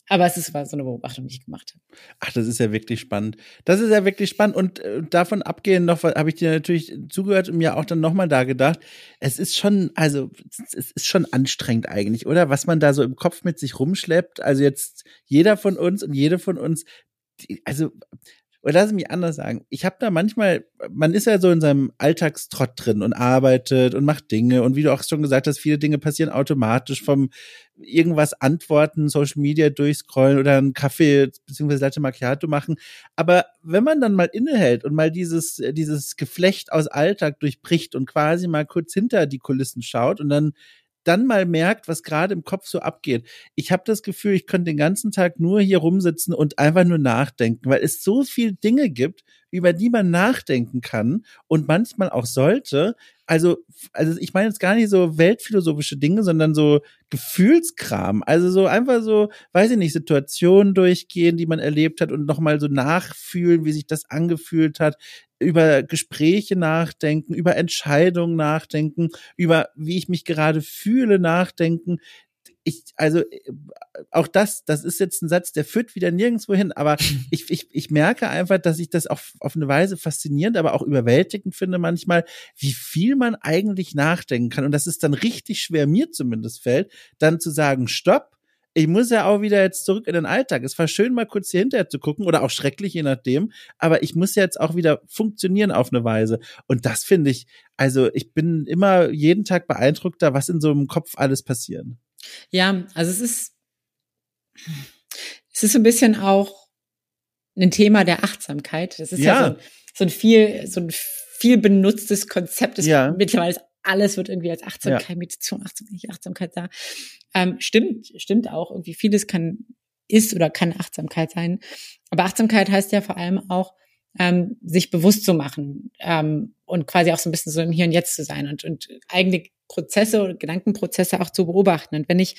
Aber es ist so eine Beobachtung, die ich gemacht habe. Ach, das ist ja wirklich spannend. Das ist ja wirklich spannend. Und äh, davon abgehend noch, habe ich dir natürlich zugehört und mir auch dann nochmal da gedacht. Es ist schon, also es ist schon anstrengend eigentlich, oder? Was man da so im Kopf mit sich rumschleppt. Also jetzt jeder von uns und jede von uns, die, also oder lass mich anders sagen. Ich habe da manchmal, man ist ja so in seinem Alltagstrott drin und arbeitet und macht Dinge. Und wie du auch schon gesagt hast, viele Dinge passieren automatisch vom irgendwas antworten, Social Media durchscrollen oder einen Kaffee bzw. Latte Macchiato machen. Aber wenn man dann mal innehält und mal dieses, dieses Geflecht aus Alltag durchbricht und quasi mal kurz hinter die Kulissen schaut und dann dann mal merkt, was gerade im Kopf so abgeht. Ich habe das Gefühl, ich könnte den ganzen Tag nur hier rumsitzen und einfach nur nachdenken, weil es so viel Dinge gibt, über die man nachdenken kann und manchmal auch sollte. Also, also ich meine jetzt gar nicht so weltphilosophische Dinge, sondern so Gefühlskram. Also so einfach so, weiß ich nicht, Situationen durchgehen, die man erlebt hat und nochmal so nachfühlen, wie sich das angefühlt hat, über Gespräche nachdenken, über Entscheidungen nachdenken, über wie ich mich gerade fühle nachdenken ich, also auch das, das ist jetzt ein Satz, der führt wieder nirgendwo hin, aber ich, ich, ich merke einfach, dass ich das auf, auf eine Weise faszinierend, aber auch überwältigend finde manchmal, wie viel man eigentlich nachdenken kann. Und das ist dann richtig schwer, mir zumindest fällt, dann zu sagen, stopp, ich muss ja auch wieder jetzt zurück in den Alltag. Es war schön, mal kurz hier hinterher zu gucken oder auch schrecklich, je nachdem. Aber ich muss ja jetzt auch wieder funktionieren auf eine Weise. Und das finde ich, also ich bin immer jeden Tag beeindruckter, was in so einem Kopf alles passiert. Ja, also es ist, es ist ein bisschen auch ein Thema der Achtsamkeit. Das ist ja, ja so, so, ein viel, so ein viel benutztes Konzept. Das ja. mittlerweile alles wird irgendwie als Achtsamkeit, ja. Meditation, Achtsamkeit, Achtsamkeit da. Ähm, stimmt, stimmt auch. Irgendwie vieles kann, ist oder kann Achtsamkeit sein. Aber Achtsamkeit heißt ja vor allem auch, ähm, sich bewusst zu machen ähm, und quasi auch so ein bisschen so im Hier und Jetzt zu sein und, und eigene Prozesse oder Gedankenprozesse auch zu beobachten. Und wenn ich,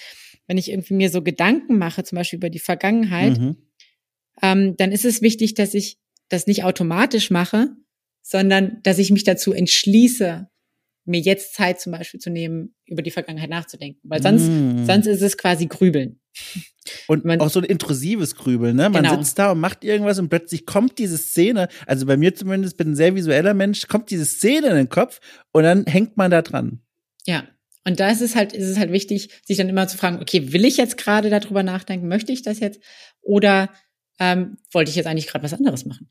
wenn ich irgendwie mir so Gedanken mache, zum Beispiel über die Vergangenheit, mhm. ähm, dann ist es wichtig, dass ich das nicht automatisch mache, sondern dass ich mich dazu entschließe, mir jetzt Zeit zum Beispiel zu nehmen, über die Vergangenheit nachzudenken. Weil sonst, mm. sonst ist es quasi Grübeln. Und man, auch so ein intrusives Grübeln, ne? Man genau. sitzt da und macht irgendwas und plötzlich kommt diese Szene, also bei mir zumindest, bin ein sehr visueller Mensch, kommt diese Szene in den Kopf und dann hängt man da dran. Ja. Und da ist es halt, ist es halt wichtig, sich dann immer zu fragen, okay, will ich jetzt gerade darüber nachdenken? Möchte ich das jetzt? Oder ähm, wollte ich jetzt eigentlich gerade was anderes machen?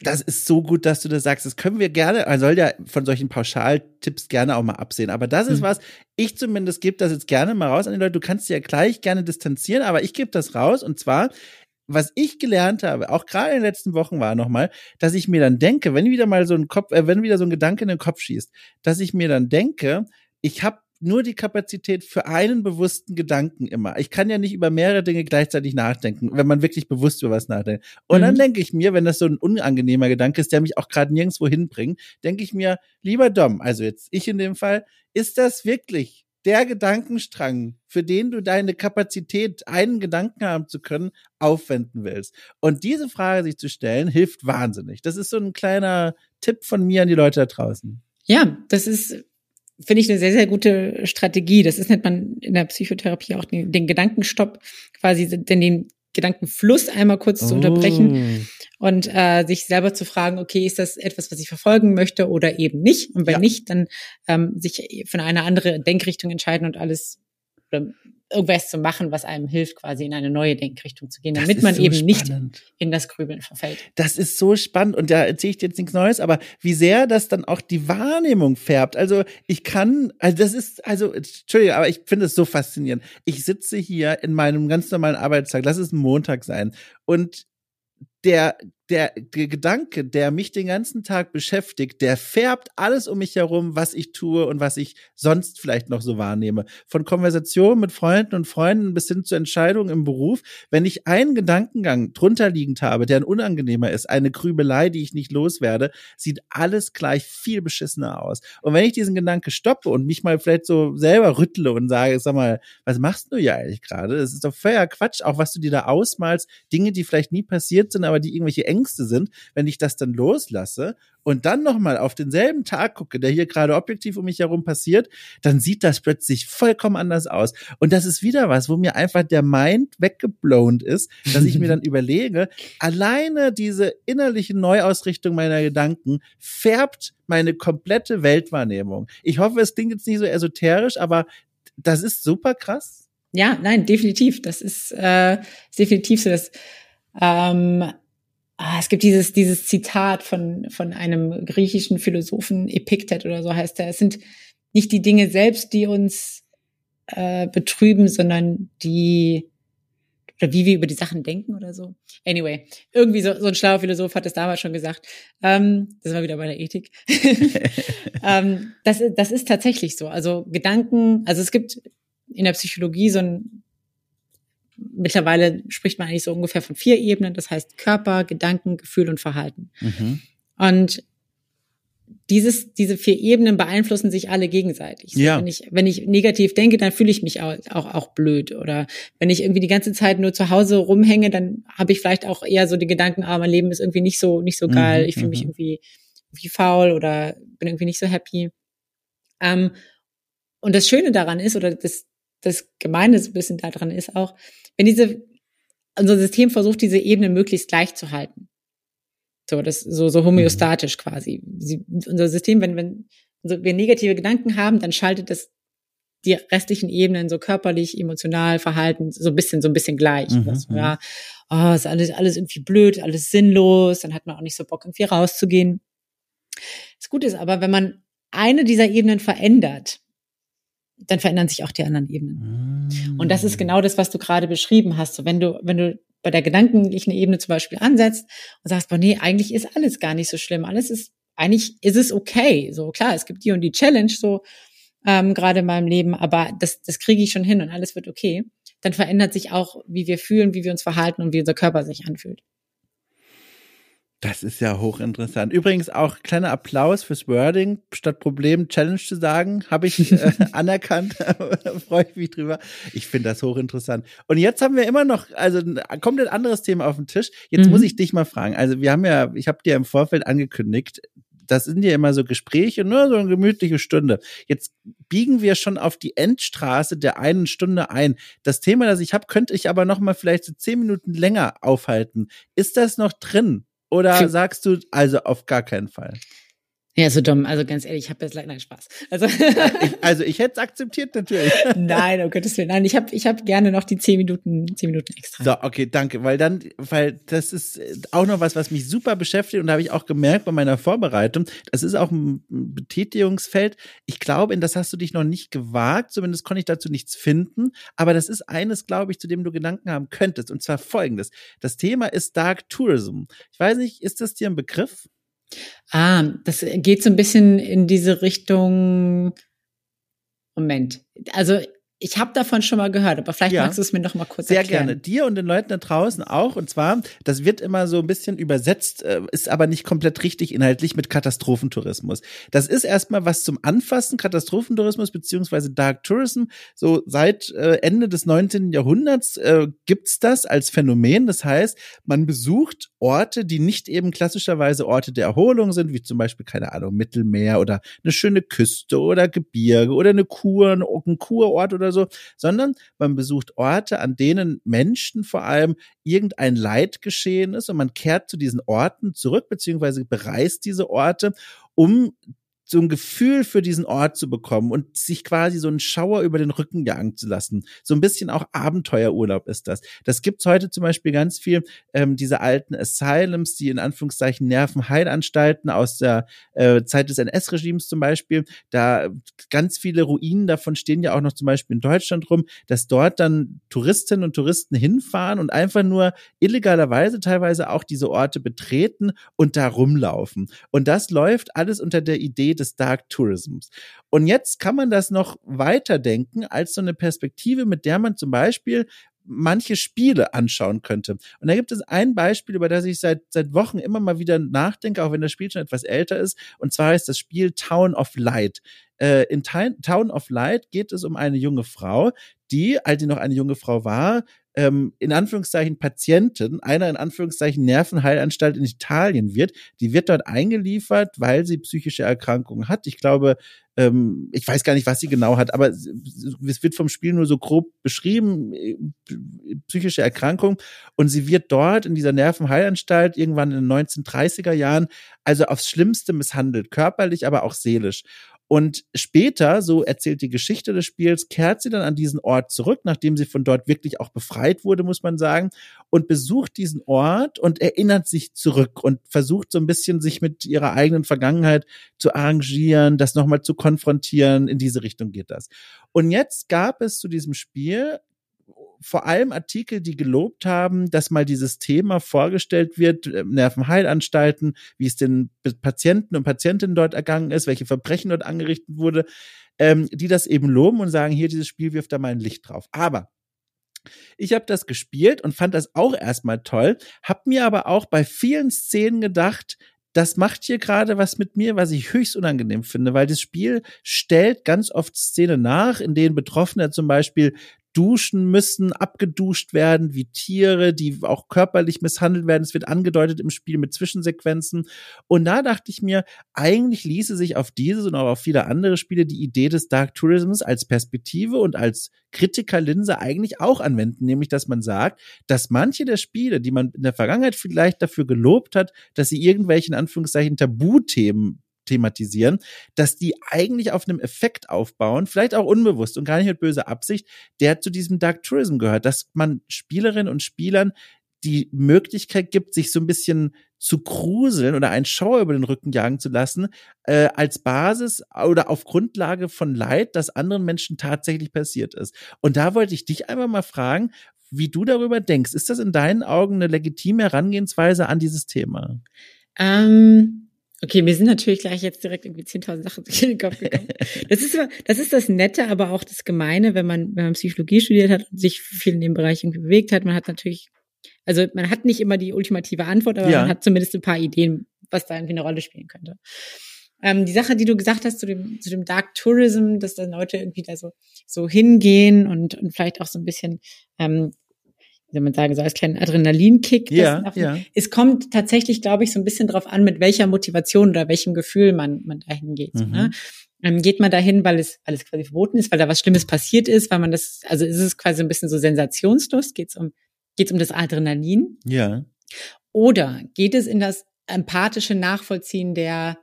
Das ist so gut, dass du das sagst. Das können wir gerne, man soll ja von solchen Pauschaltipps gerne auch mal absehen. Aber das ist mhm. was, ich zumindest gebe das jetzt gerne mal raus an die Leute. Du kannst dich ja gleich gerne distanzieren, aber ich gebe das raus. Und zwar, was ich gelernt habe, auch gerade in den letzten Wochen war nochmal, dass ich mir dann denke, wenn wieder mal so ein Kopf, äh, wenn wieder so ein Gedanke in den Kopf schießt, dass ich mir dann denke, ich habe nur die Kapazität für einen bewussten Gedanken immer. Ich kann ja nicht über mehrere Dinge gleichzeitig nachdenken, wenn man wirklich bewusst über was nachdenkt. Und mhm. dann denke ich mir, wenn das so ein unangenehmer Gedanke ist, der mich auch gerade nirgendwo hinbringt, denke ich mir, lieber Dom, also jetzt ich in dem Fall, ist das wirklich der Gedankenstrang, für den du deine Kapazität, einen Gedanken haben zu können, aufwenden willst? Und diese Frage sich zu stellen, hilft wahnsinnig. Das ist so ein kleiner Tipp von mir an die Leute da draußen. Ja, das ist finde ich eine sehr, sehr gute Strategie. Das ist nennt man in der Psychotherapie auch den, den Gedankenstopp, quasi denn den Gedankenfluss einmal kurz oh. zu unterbrechen und äh, sich selber zu fragen, okay, ist das etwas, was ich verfolgen möchte oder eben nicht? Und wenn ja. nicht, dann ähm, sich für eine andere Denkrichtung entscheiden und alles oder irgendwas zu machen, was einem hilft, quasi in eine neue Denkrichtung zu gehen, damit man so eben spannend. nicht in das Grübeln verfällt. Das ist so spannend und da erzähle ich dir jetzt nichts Neues, aber wie sehr das dann auch die Wahrnehmung färbt. Also ich kann, also das ist, also, Entschuldigung, aber ich finde es so faszinierend. Ich sitze hier in meinem ganz normalen Arbeitstag, lass es ein Montag sein und der der, der Gedanke, der mich den ganzen Tag beschäftigt, der färbt alles um mich herum, was ich tue und was ich sonst vielleicht noch so wahrnehme. Von Konversationen mit Freunden und Freunden bis hin zu Entscheidungen im Beruf. Wenn ich einen Gedankengang drunter liegend habe, der ein unangenehmer ist, eine Grübelei, die ich nicht loswerde, sieht alles gleich viel beschissener aus. Und wenn ich diesen Gedanke stoppe und mich mal vielleicht so selber rüttle und sage, sag mal, was machst du ja eigentlich gerade? Das ist doch völliger Quatsch, auch was du dir da ausmalst, Dinge, die vielleicht nie passiert sind, aber die irgendwelche Ängste sind, wenn ich das dann loslasse und dann nochmal auf denselben Tag gucke, der hier gerade objektiv um mich herum passiert, dann sieht das plötzlich vollkommen anders aus. Und das ist wieder was, wo mir einfach der Mind weggeblown ist, dass ich mir dann überlege, alleine diese innerliche Neuausrichtung meiner Gedanken färbt meine komplette Weltwahrnehmung. Ich hoffe, es klingt jetzt nicht so esoterisch, aber das ist super krass. Ja, nein, definitiv. Das ist äh, definitiv so. Dass, ähm, Ah, es gibt dieses, dieses Zitat von, von einem griechischen Philosophen, Epiktet oder so heißt er. Es sind nicht die Dinge selbst, die uns äh, betrüben, sondern die, oder wie wir über die Sachen denken oder so. Anyway, irgendwie so, so ein schlauer Philosoph hat es damals schon gesagt. Ähm, das war wieder bei der Ethik. ähm, das, das ist tatsächlich so. Also Gedanken, also es gibt in der Psychologie so ein mittlerweile spricht man eigentlich so ungefähr von vier Ebenen, das heißt Körper, Gedanken, Gefühl und Verhalten. Mhm. Und dieses, diese vier Ebenen beeinflussen sich alle gegenseitig. Ja. Wenn ich, wenn ich negativ denke, dann fühle ich mich auch, auch, auch blöd. Oder wenn ich irgendwie die ganze Zeit nur zu Hause rumhänge, dann habe ich vielleicht auch eher so die Gedanken, ah, mein Leben ist irgendwie nicht so, nicht so geil. Mhm, ich fühle mich mhm. irgendwie, irgendwie faul oder bin irgendwie nicht so happy. Ähm, und das Schöne daran ist, oder das, das Gemeine so ein bisschen daran ist auch, wenn diese, unser System versucht, diese Ebenen möglichst gleich zu halten. So, das, so, so homöostatisch quasi. Sie, unser System, wenn, wenn also wir negative Gedanken haben, dann schaltet das die restlichen Ebenen so körperlich, emotional, Verhalten so ein bisschen, so ein bisschen gleich. Mhm, also, ja, oh, ist alles, alles irgendwie blöd, alles sinnlos, dann hat man auch nicht so Bock, irgendwie rauszugehen. Das Gute ist aber, wenn man eine dieser Ebenen verändert, dann verändern sich auch die anderen Ebenen. Mhm. Und das ist genau das, was du gerade beschrieben hast. So, wenn du, wenn du bei der gedanklichen Ebene zum Beispiel ansetzt und sagst, boah, nee, eigentlich ist alles gar nicht so schlimm. Alles ist, eigentlich ist es okay. So klar, es gibt die und die Challenge so ähm, gerade in meinem Leben, aber das, das kriege ich schon hin und alles wird okay. Dann verändert sich auch, wie wir fühlen, wie wir uns verhalten und wie unser Körper sich anfühlt. Das ist ja hochinteressant. Übrigens auch kleiner Applaus fürs Wording. Statt Problem Challenge zu sagen, habe ich äh, anerkannt. Freue ich mich drüber. Ich finde das hochinteressant. Und jetzt haben wir immer noch, also ein komplett anderes Thema auf dem Tisch. Jetzt mhm. muss ich dich mal fragen. Also wir haben ja, ich habe dir im Vorfeld angekündigt, das sind ja immer so Gespräche, nur so eine gemütliche Stunde. Jetzt biegen wir schon auf die Endstraße der einen Stunde ein. Das Thema, das ich habe, könnte ich aber noch mal vielleicht so zehn Minuten länger aufhalten. Ist das noch drin? Oder sagst du also auf gar keinen Fall? Ja, so dumm. Also ganz ehrlich, ich habe jetzt leider Spaß. Also, ich, also ich hätte es akzeptiert natürlich. Nein, um Gottes Willen. Nein, ich habe ich hab gerne noch die zehn Minuten, zehn Minuten extra. So, okay, danke. Weil dann, weil das ist auch noch was, was mich super beschäftigt und da habe ich auch gemerkt bei meiner Vorbereitung, das ist auch ein Betätigungsfeld. Ich glaube, in das hast du dich noch nicht gewagt, zumindest konnte ich dazu nichts finden. Aber das ist eines, glaube ich, zu dem du Gedanken haben könntest. Und zwar folgendes. Das Thema ist Dark Tourism. Ich weiß nicht, ist das dir ein Begriff? Ah, das geht so ein bisschen in diese Richtung. Moment. Also ich habe davon schon mal gehört, aber vielleicht ja. magst du es mir noch mal kurz Sehr erklären. Sehr gerne. Dir und den Leuten da draußen auch. Und zwar, das wird immer so ein bisschen übersetzt, äh, ist aber nicht komplett richtig inhaltlich mit Katastrophentourismus. Das ist erstmal was zum Anfassen, Katastrophentourismus beziehungsweise Dark Tourism. So seit äh, Ende des 19. Jahrhunderts äh, gibt's das als Phänomen. Das heißt, man besucht Orte, die nicht eben klassischerweise Orte der Erholung sind, wie zum Beispiel, keine Ahnung, Mittelmeer oder eine schöne Küste oder Gebirge oder eine Kur, ein Kurort oder so, sondern man besucht Orte, an denen Menschen vor allem irgendein Leid geschehen ist und man kehrt zu diesen Orten zurück, beziehungsweise bereist diese Orte, um so ein Gefühl für diesen Ort zu bekommen und sich quasi so einen Schauer über den Rücken jagen zu lassen. So ein bisschen auch Abenteuerurlaub ist das. Das gibt's heute zum Beispiel ganz viel, ähm, diese alten Asylums, die in Anführungszeichen Nervenheilanstalten aus der äh, Zeit des NS-Regimes zum Beispiel. Da ganz viele Ruinen davon stehen ja auch noch zum Beispiel in Deutschland rum, dass dort dann Touristinnen und Touristen hinfahren und einfach nur illegalerweise teilweise auch diese Orte betreten und da rumlaufen. Und das läuft alles unter der Idee, des Dark Tourisms. Und jetzt kann man das noch weiterdenken als so eine Perspektive, mit der man zum Beispiel manche Spiele anschauen könnte. Und da gibt es ein Beispiel, über das ich seit, seit Wochen immer mal wieder nachdenke, auch wenn das Spiel schon etwas älter ist. Und zwar ist das Spiel Town of Light. Äh, in Town of Light geht es um eine junge Frau, die, als sie noch eine junge Frau war, ähm, in Anführungszeichen Patientin einer in Anführungszeichen Nervenheilanstalt in Italien wird. Die wird dort eingeliefert, weil sie psychische Erkrankungen hat. Ich glaube, ähm, ich weiß gar nicht, was sie genau hat, aber es wird vom Spiel nur so grob beschrieben, äh, psychische Erkrankung. Und sie wird dort in dieser Nervenheilanstalt irgendwann in den 1930er Jahren also aufs Schlimmste misshandelt, körperlich, aber auch seelisch. Und später, so erzählt die Geschichte des Spiels, kehrt sie dann an diesen Ort zurück, nachdem sie von dort wirklich auch befreit wurde, muss man sagen, und besucht diesen Ort und erinnert sich zurück und versucht so ein bisschen sich mit ihrer eigenen Vergangenheit zu arrangieren, das nochmal zu konfrontieren. In diese Richtung geht das. Und jetzt gab es zu diesem Spiel vor allem Artikel, die gelobt haben, dass mal dieses Thema vorgestellt wird, äh, Nervenheilanstalten, wie es den Patienten und Patientinnen dort ergangen ist, welche Verbrechen dort angerichtet wurde, ähm, die das eben loben und sagen, hier, dieses Spiel wirft da mal ein Licht drauf. Aber ich habe das gespielt und fand das auch erstmal toll, habe mir aber auch bei vielen Szenen gedacht, das macht hier gerade was mit mir, was ich höchst unangenehm finde, weil das Spiel stellt ganz oft Szenen nach, in denen Betroffene zum Beispiel duschen müssen, abgeduscht werden, wie Tiere, die auch körperlich misshandelt werden. Es wird angedeutet im Spiel mit Zwischensequenzen. Und da dachte ich mir, eigentlich ließe sich auf dieses und auch auf viele andere Spiele die Idee des Dark Tourisms als Perspektive und als Kritikerlinse eigentlich auch anwenden, nämlich dass man sagt, dass manche der Spiele, die man in der Vergangenheit vielleicht dafür gelobt hat, dass sie irgendwelchen Anführungszeichen Tabuthemen thematisieren, dass die eigentlich auf einem Effekt aufbauen, vielleicht auch unbewusst und gar nicht mit böser Absicht, der zu diesem Dark Tourism gehört, dass man Spielerinnen und Spielern die Möglichkeit gibt, sich so ein bisschen zu gruseln oder einen Schauer über den Rücken jagen zu lassen, äh, als Basis oder auf Grundlage von Leid, das anderen Menschen tatsächlich passiert ist. Und da wollte ich dich einfach mal fragen, wie du darüber denkst. Ist das in deinen Augen eine legitime Herangehensweise an dieses Thema? Ähm Okay, mir sind natürlich gleich jetzt direkt irgendwie 10.000 Sachen in den Kopf gekommen. Das ist, das ist das Nette, aber auch das Gemeine, wenn man, wenn man Psychologie studiert hat und sich viel in dem Bereich irgendwie bewegt hat. Man hat natürlich, also man hat nicht immer die ultimative Antwort, aber ja. man hat zumindest ein paar Ideen, was da irgendwie eine Rolle spielen könnte. Ähm, die Sache, die du gesagt hast zu dem, zu dem Dark Tourism, dass dann Leute irgendwie da so, so hingehen und, und vielleicht auch so ein bisschen ähm, wie soll man sagen, so als kleinen Adrenalinkick. Ja, ja. Es kommt tatsächlich, glaube ich, so ein bisschen drauf an, mit welcher Motivation oder welchem Gefühl man, man dahin geht. Mhm. Ne? Ähm, geht man dahin, weil es, weil es quasi verboten ist, weil da was Schlimmes passiert ist, weil man das, also ist es quasi ein bisschen so Sensationslust, geht es um, geht's um das Adrenalin? Ja. Oder geht es in das empathische Nachvollziehen der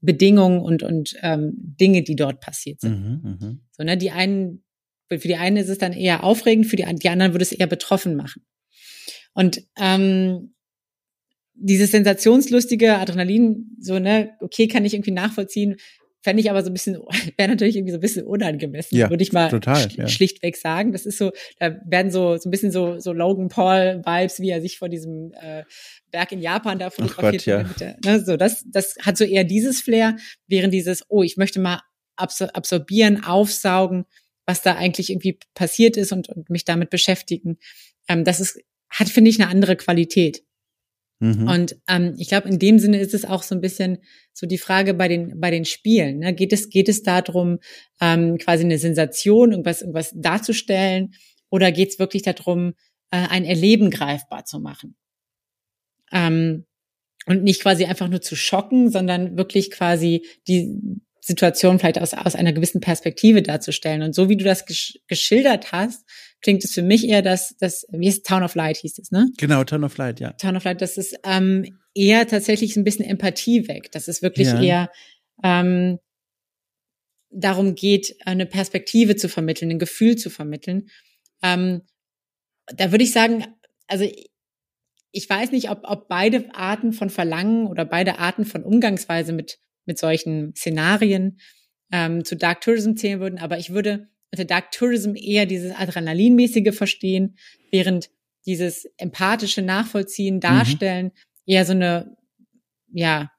Bedingungen und, und ähm, Dinge, die dort passiert sind. Mhm, mh. So, ne, die einen für die einen ist es dann eher aufregend, für die, die anderen würde es eher betroffen machen. Und ähm, dieses sensationslustige Adrenalin, so, ne, okay, kann ich irgendwie nachvollziehen, fände ich aber so ein bisschen, wäre natürlich irgendwie so ein bisschen unangemessen, ja, würde ich mal total, sch ja. schlichtweg sagen. Das ist so, da werden so, so ein bisschen so, so Logan Paul-Vibes, wie er sich vor diesem äh, Berg in Japan da fotografiert. Gott, ja. Ne, so, das, das hat so eher dieses Flair, während dieses, oh, ich möchte mal absorbieren, aufsaugen, was da eigentlich irgendwie passiert ist und, und mich damit beschäftigen. Ähm, das ist, hat, finde ich, eine andere Qualität. Mhm. Und ähm, ich glaube, in dem Sinne ist es auch so ein bisschen so die Frage bei den bei den Spielen. Ne? Geht es geht es darum, ähm, quasi eine Sensation, irgendwas irgendwas darzustellen, oder geht es wirklich darum, äh, ein Erleben greifbar zu machen? Ähm, und nicht quasi einfach nur zu schocken, sondern wirklich quasi die Situation vielleicht aus, aus einer gewissen Perspektive darzustellen. Und so wie du das gesch geschildert hast, klingt es für mich eher, dass das, wie ist Town of Light hieß es, ne? Genau, Town of Light, ja. Town of Light, das ist ähm, eher tatsächlich ein bisschen Empathie weg. Das ist wirklich ja. eher ähm, darum geht, eine Perspektive zu vermitteln, ein Gefühl zu vermitteln. Ähm, da würde ich sagen, also ich weiß nicht, ob, ob beide Arten von Verlangen oder beide Arten von Umgangsweise mit mit solchen Szenarien ähm, zu Dark Tourism zählen würden, aber ich würde unter Dark Tourism eher dieses Adrenalinmäßige verstehen, während dieses empathische Nachvollziehen, mhm. Darstellen mhm. eher so eine, ja,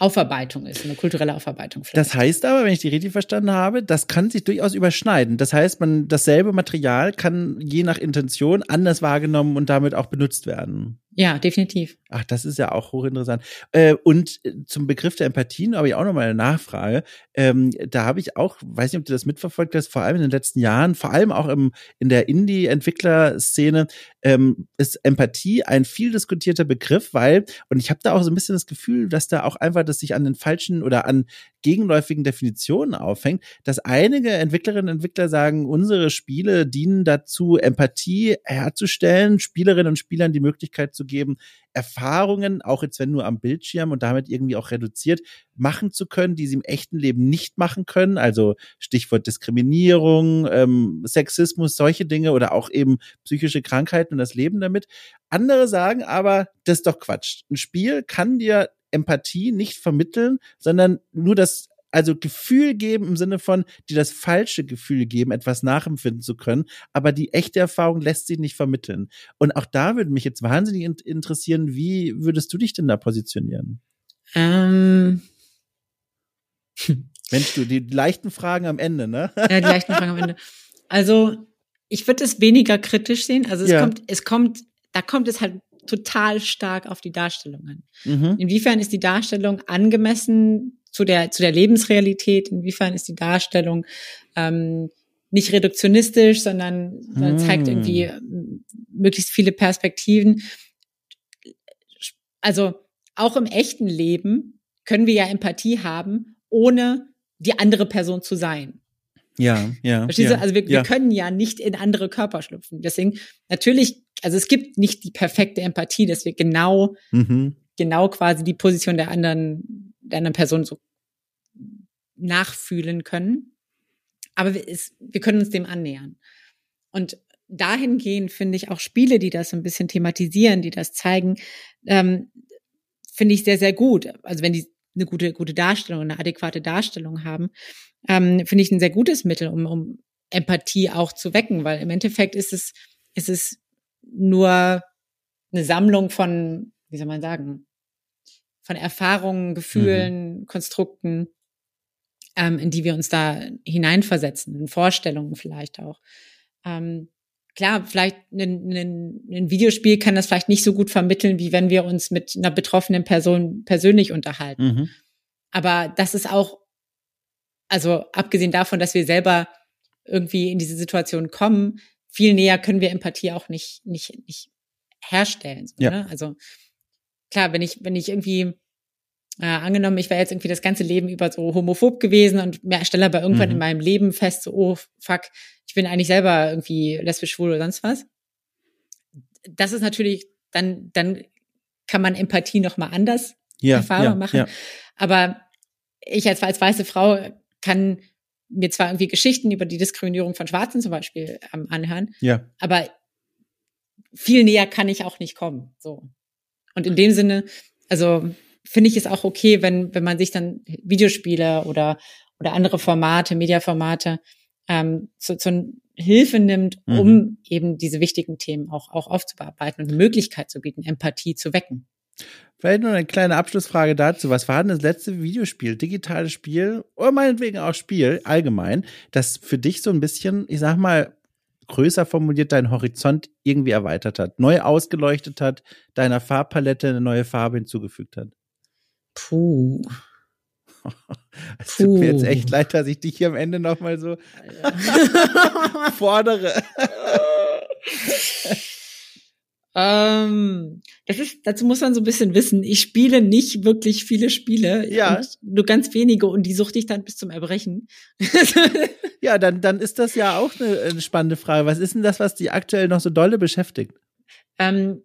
Aufarbeitung ist, eine kulturelle Aufarbeitung. Vielleicht. Das heißt aber, wenn ich die richtig verstanden habe, das kann sich durchaus überschneiden. Das heißt, man dasselbe Material kann je nach Intention anders wahrgenommen und damit auch benutzt werden. Ja, definitiv. Ach, das ist ja auch hochinteressant. Äh, und äh, zum Begriff der Empathien habe ich auch noch mal eine Nachfrage. Ähm, da habe ich auch, weiß nicht, ob du das mitverfolgt hast, vor allem in den letzten Jahren, vor allem auch im, in der Indie-Entwicklerszene, ähm, ist Empathie ein viel diskutierter Begriff, weil, und ich habe da auch so ein bisschen das Gefühl, dass da auch einfach das sich an den falschen oder an gegenläufigen Definitionen aufhängt, dass einige Entwicklerinnen und Entwickler sagen, unsere Spiele dienen dazu, Empathie herzustellen, Spielerinnen und Spielern die Möglichkeit zu geben, Erfahrungen, auch jetzt wenn nur am Bildschirm und damit irgendwie auch reduziert, machen zu können, die sie im echten Leben nicht machen können. Also Stichwort Diskriminierung, ähm, Sexismus, solche Dinge oder auch eben psychische Krankheiten und das Leben damit. Andere sagen aber, das ist doch Quatsch. Ein Spiel kann dir Empathie nicht vermitteln, sondern nur das also Gefühl geben im Sinne von, die das falsche Gefühl geben, etwas nachempfinden zu können, aber die echte Erfahrung lässt sich nicht vermitteln. Und auch da würde mich jetzt wahnsinnig interessieren, wie würdest du dich denn da positionieren? Ähm. Mensch, du, die leichten Fragen am Ende, ne? Ja, die leichten Fragen am Ende. Also, ich würde es weniger kritisch sehen. Also es ja. kommt, es kommt, da kommt es halt total stark auf die Darstellung an. Mhm. Inwiefern ist die Darstellung angemessen zu der, zu der Lebensrealität? Inwiefern ist die Darstellung ähm, nicht reduktionistisch, sondern, sondern zeigt mhm. irgendwie äh, möglichst viele Perspektiven? Also auch im echten Leben können wir ja Empathie haben, ohne die andere Person zu sein. Ja, ja. Verstehst ja, du? Also wir, ja. wir können ja nicht in andere Körper schlüpfen. Deswegen natürlich, also es gibt nicht die perfekte Empathie, dass wir genau, mhm. Genau quasi die Position der anderen, der anderen Person so nachfühlen können. Aber wir, es, wir können uns dem annähern. Und dahingehend finde ich auch Spiele, die das so ein bisschen thematisieren, die das zeigen, ähm, finde ich sehr, sehr gut. Also wenn die eine gute, gute Darstellung, eine adäquate Darstellung haben, ähm, finde ich ein sehr gutes Mittel, um, um Empathie auch zu wecken, weil im Endeffekt ist es, ist es nur eine Sammlung von, wie soll man sagen, von Erfahrungen, Gefühlen, mhm. Konstrukten, ähm, in die wir uns da hineinversetzen, in Vorstellungen vielleicht auch. Ähm, klar, vielleicht ein, ein, ein Videospiel kann das vielleicht nicht so gut vermitteln, wie wenn wir uns mit einer betroffenen Person persönlich unterhalten. Mhm. Aber das ist auch, also abgesehen davon, dass wir selber irgendwie in diese Situation kommen, viel näher können wir Empathie auch nicht, nicht, nicht herstellen. So, ja. ne? Also klar, wenn ich, wenn ich irgendwie äh, angenommen, ich wäre jetzt irgendwie das ganze Leben über so homophob gewesen und mehr stelle aber irgendwann mhm. in meinem Leben fest, so, oh fuck, ich bin eigentlich selber irgendwie lesbisch, schwul oder sonst was. Das ist natürlich, dann, dann kann man Empathie nochmal anders ja, erfahrbar ja, machen. Ja. Aber ich als, als weiße Frau kann mir zwar irgendwie Geschichten über die Diskriminierung von Schwarzen zum Beispiel ähm, anhören, ja. aber viel näher kann ich auch nicht kommen. So. Und in dem Sinne, also finde ich es auch okay, wenn, wenn man sich dann Videospiele oder, oder andere Formate, Mediaformate ähm, zu, zu Hilfe nimmt, um mhm. eben diese wichtigen Themen auch, auch aufzubearbeiten und eine Möglichkeit zu bieten, Empathie zu wecken. Vielleicht nur eine kleine Abschlussfrage dazu. Was war denn das letzte Videospiel, digitales Spiel oder meinetwegen auch Spiel allgemein, das für dich so ein bisschen, ich sag mal, größer formuliert deinen Horizont irgendwie erweitert hat, neu ausgeleuchtet hat, deiner Farbpalette eine neue Farbe hinzugefügt hat? Puh. Es tut mir jetzt echt leid, dass ich dich hier am Ende nochmal so fordere. ähm, das ist, dazu muss man so ein bisschen wissen. Ich spiele nicht wirklich viele Spiele. Ja. Nur ganz wenige und die suchte ich dann bis zum Erbrechen. ja, dann, dann ist das ja auch eine, eine spannende Frage. Was ist denn das, was die aktuell noch so dolle beschäftigt? Ähm,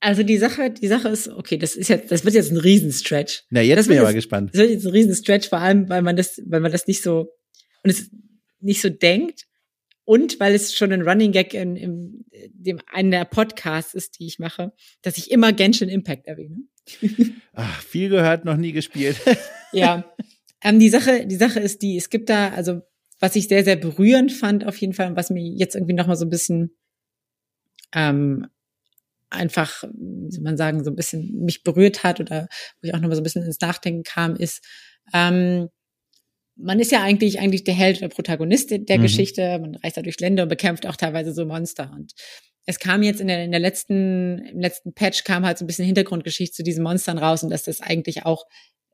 also die Sache, die Sache ist, okay, das ist jetzt, das wird jetzt ein Riesenstretch. Na, jetzt das bin ich aber gespannt. Das wird jetzt ein Riesenstretch, vor allem, weil man das, weil man das nicht so, und es nicht so denkt. Und weil es schon ein Running Gag in, in dem einen der Podcasts ist, die ich mache, dass ich immer Genshin Impact erwähne. Ach, viel gehört, noch nie gespielt. ja. Ähm, die Sache, die Sache ist die, es gibt da, also, was ich sehr, sehr berührend fand, auf jeden Fall, und was mir jetzt irgendwie nochmal so ein bisschen ähm, einfach, wie soll man sagen, so ein bisschen mich berührt hat oder wo ich auch nochmal so ein bisschen ins Nachdenken kam, ist, ähm, man ist ja eigentlich eigentlich der Held, der Protagonist der mhm. Geschichte. Man reist da durch Länder und bekämpft auch teilweise so Monster. Und es kam jetzt in der, in der letzten, im letzten Patch kam halt so ein bisschen Hintergrundgeschichte zu diesen Monstern raus und dass das eigentlich auch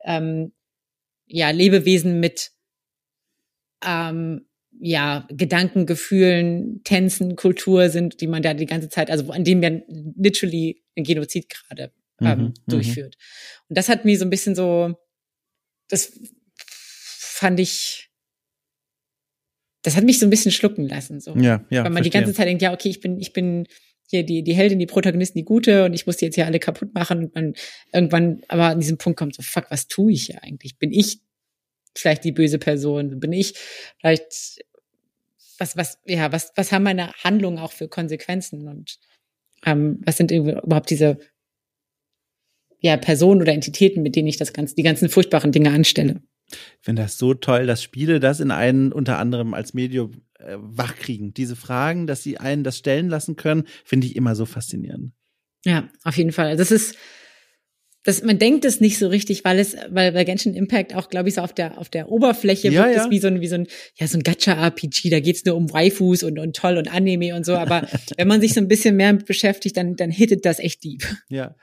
ähm, ja Lebewesen mit ähm, ja, Gedanken, Gefühlen, Tänzen, Kultur sind, die man da die ganze Zeit, also an dem man literally ein Genozid gerade ähm, mhm, mhm, durchführt. Und das hat mir so ein bisschen so, das fand ich, das hat mich so ein bisschen schlucken lassen, so. Ja, ja. Weil man verstehe. die ganze Zeit denkt, ja, okay, ich bin, ich bin hier die, die Heldin, die Protagonistin, die Gute und ich muss die jetzt hier alle kaputt machen und man irgendwann aber an diesem Punkt kommt so, fuck, was tue ich hier eigentlich? Bin ich vielleicht die böse Person? Bin ich vielleicht was, was, ja, was, was haben meine Handlungen auch für Konsequenzen und ähm, was sind überhaupt diese ja, Personen oder Entitäten, mit denen ich das ganze, die ganzen furchtbaren Dinge anstelle? Ich finde das so toll, dass Spiele das in einen unter anderem als Medium äh, wachkriegen. Diese Fragen, dass sie einen das stellen lassen können, finde ich immer so faszinierend. Ja, auf jeden Fall. Das ist, das, man denkt es nicht so richtig, weil es, weil bei Genshin Impact auch, glaube ich, so auf der, auf der Oberfläche ja, wirkt ja. es wie so ein, wie so ein, ja, so ein Gacha-RPG, da geht's nur um Waifus und, und toll und Anime und so, aber wenn man sich so ein bisschen mehr mit beschäftigt, dann, dann hittet das echt deep. Ja.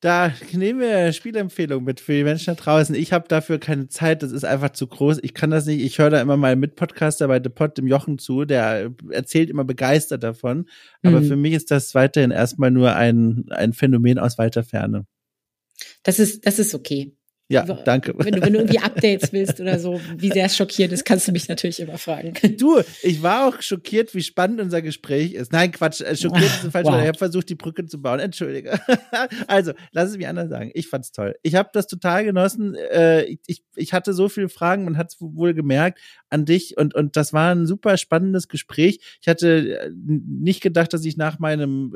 Da nehmen wir Spielempfehlungen mit für die Menschen da draußen. Ich habe dafür keine Zeit, das ist einfach zu groß. Ich kann das nicht. Ich höre da immer mal mit Podcaster bei The Pod, dem Jochen zu, der erzählt immer begeistert davon. Aber mhm. für mich ist das weiterhin erstmal nur ein, ein Phänomen aus weiter Ferne. Das ist, das ist okay. Ja, danke. Wenn du, wenn du irgendwie Updates willst oder so, wie sehr es schockiert ist, kannst du mich natürlich immer fragen. Du, ich war auch schockiert, wie spannend unser Gespräch ist. Nein, Quatsch, äh, schockiert ist ein falsches wow. Ich habe versucht, die Brücke zu bauen. Entschuldige. Also, lass es mich anders sagen. Ich fand's toll. Ich habe das total genossen. Äh, ich, ich hatte so viele Fragen, man hat es wohl gemerkt an dich und, und das war ein super spannendes Gespräch. Ich hatte äh, nicht gedacht, dass ich nach meinem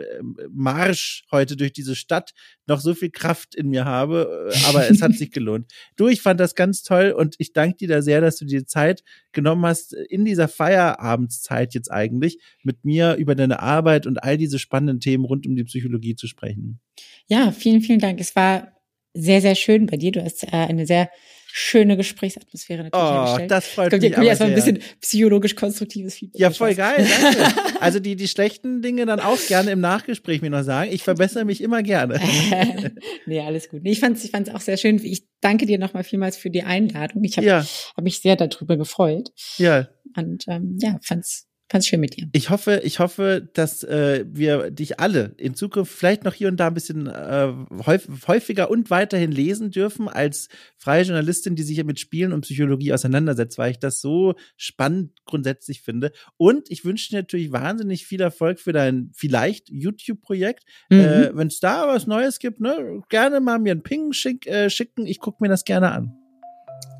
Marsch heute durch diese Stadt noch so viel Kraft in mir habe, aber es hat sich gelohnt gelohnt. Du, ich fand das ganz toll und ich danke dir da sehr, dass du dir Zeit genommen hast, in dieser Feierabendszeit jetzt eigentlich mit mir über deine Arbeit und all diese spannenden Themen rund um die Psychologie zu sprechen. Ja, vielen, vielen Dank. Es war sehr, sehr schön bei dir. Du hast äh, eine sehr schöne Gesprächsatmosphäre natürlich oh, hergestellt. das freut kommt, mich kommt erstmal ein bisschen psychologisch konstruktives Feedback. Ja, voll geil, danke. Also die, die schlechten Dinge dann auch gerne im Nachgespräch mir noch sagen. Ich verbessere mich immer gerne. nee, alles gut. Nee, ich fand's, ich fand's auch sehr schön. Ich danke dir nochmal vielmals für die Einladung. Ich habe ja. hab mich sehr darüber gefreut. Ja. Und ähm, ja, fand's Fand's schön mit dir. Ich hoffe, ich hoffe, dass äh, wir dich alle in Zukunft vielleicht noch hier und da ein bisschen äh, häufiger und weiterhin lesen dürfen als freie Journalistin, die sich mit Spielen und Psychologie auseinandersetzt, weil ich das so spannend grundsätzlich finde. Und ich wünsche dir natürlich wahnsinnig viel Erfolg für dein vielleicht YouTube-Projekt. Mhm. Äh, Wenn es da was Neues gibt, ne, gerne mal mir einen Ping schick, äh, schicken. Ich gucke mir das gerne an.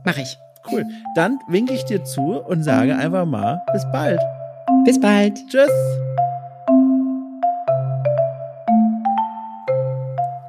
Mach ich. Cool. Dann winke ich dir zu und sage einfach mal bis bald. Bis bald. Tschüss.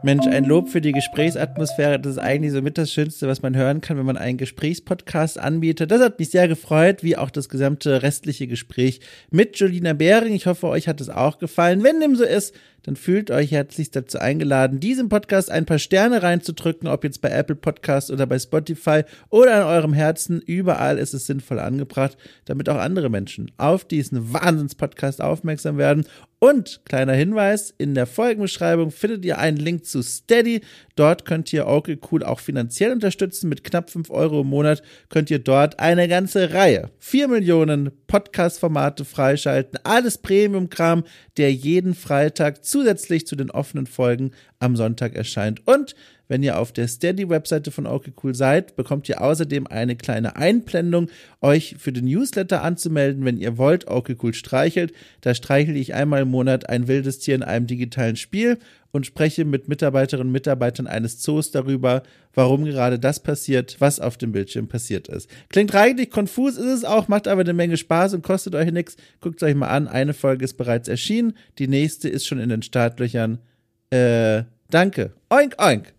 Mensch, ein Lob für die Gesprächsatmosphäre, das ist eigentlich so mit das Schönste, was man hören kann, wenn man einen Gesprächspodcast anbietet. Das hat mich sehr gefreut, wie auch das gesamte restliche Gespräch mit Julina Behring. Ich hoffe, euch hat es auch gefallen. Wenn dem so ist, dann fühlt euch herzlich dazu eingeladen, diesem Podcast ein paar Sterne reinzudrücken, ob jetzt bei Apple Podcast oder bei Spotify oder an eurem Herzen. Überall ist es sinnvoll angebracht, damit auch andere Menschen auf diesen Wahnsinns-Podcast aufmerksam werden. Und kleiner Hinweis, in der Folgenbeschreibung findet ihr einen Link zu Steady. Dort könnt ihr okay cool auch finanziell unterstützen. Mit knapp fünf Euro im Monat könnt ihr dort eine ganze Reihe, vier Millionen Podcast-Formate freischalten. Alles Premium-Kram, der jeden Freitag zusätzlich zu den offenen Folgen am Sonntag erscheint. Und wenn ihr auf der Steady-Webseite von okay Cool seid, bekommt ihr außerdem eine kleine Einblendung, euch für den Newsletter anzumelden, wenn ihr wollt. Okay Cool streichelt. Da streichle ich einmal im Monat ein wildes Tier in einem digitalen Spiel und spreche mit Mitarbeiterinnen und Mitarbeitern eines Zoos darüber, warum gerade das passiert, was auf dem Bildschirm passiert ist. Klingt reichlich konfus, ist es auch, macht aber eine Menge Spaß und kostet euch nichts. Guckt es euch mal an. Eine Folge ist bereits erschienen, die nächste ist schon in den Startlöchern. Äh, danke. Oink, oink.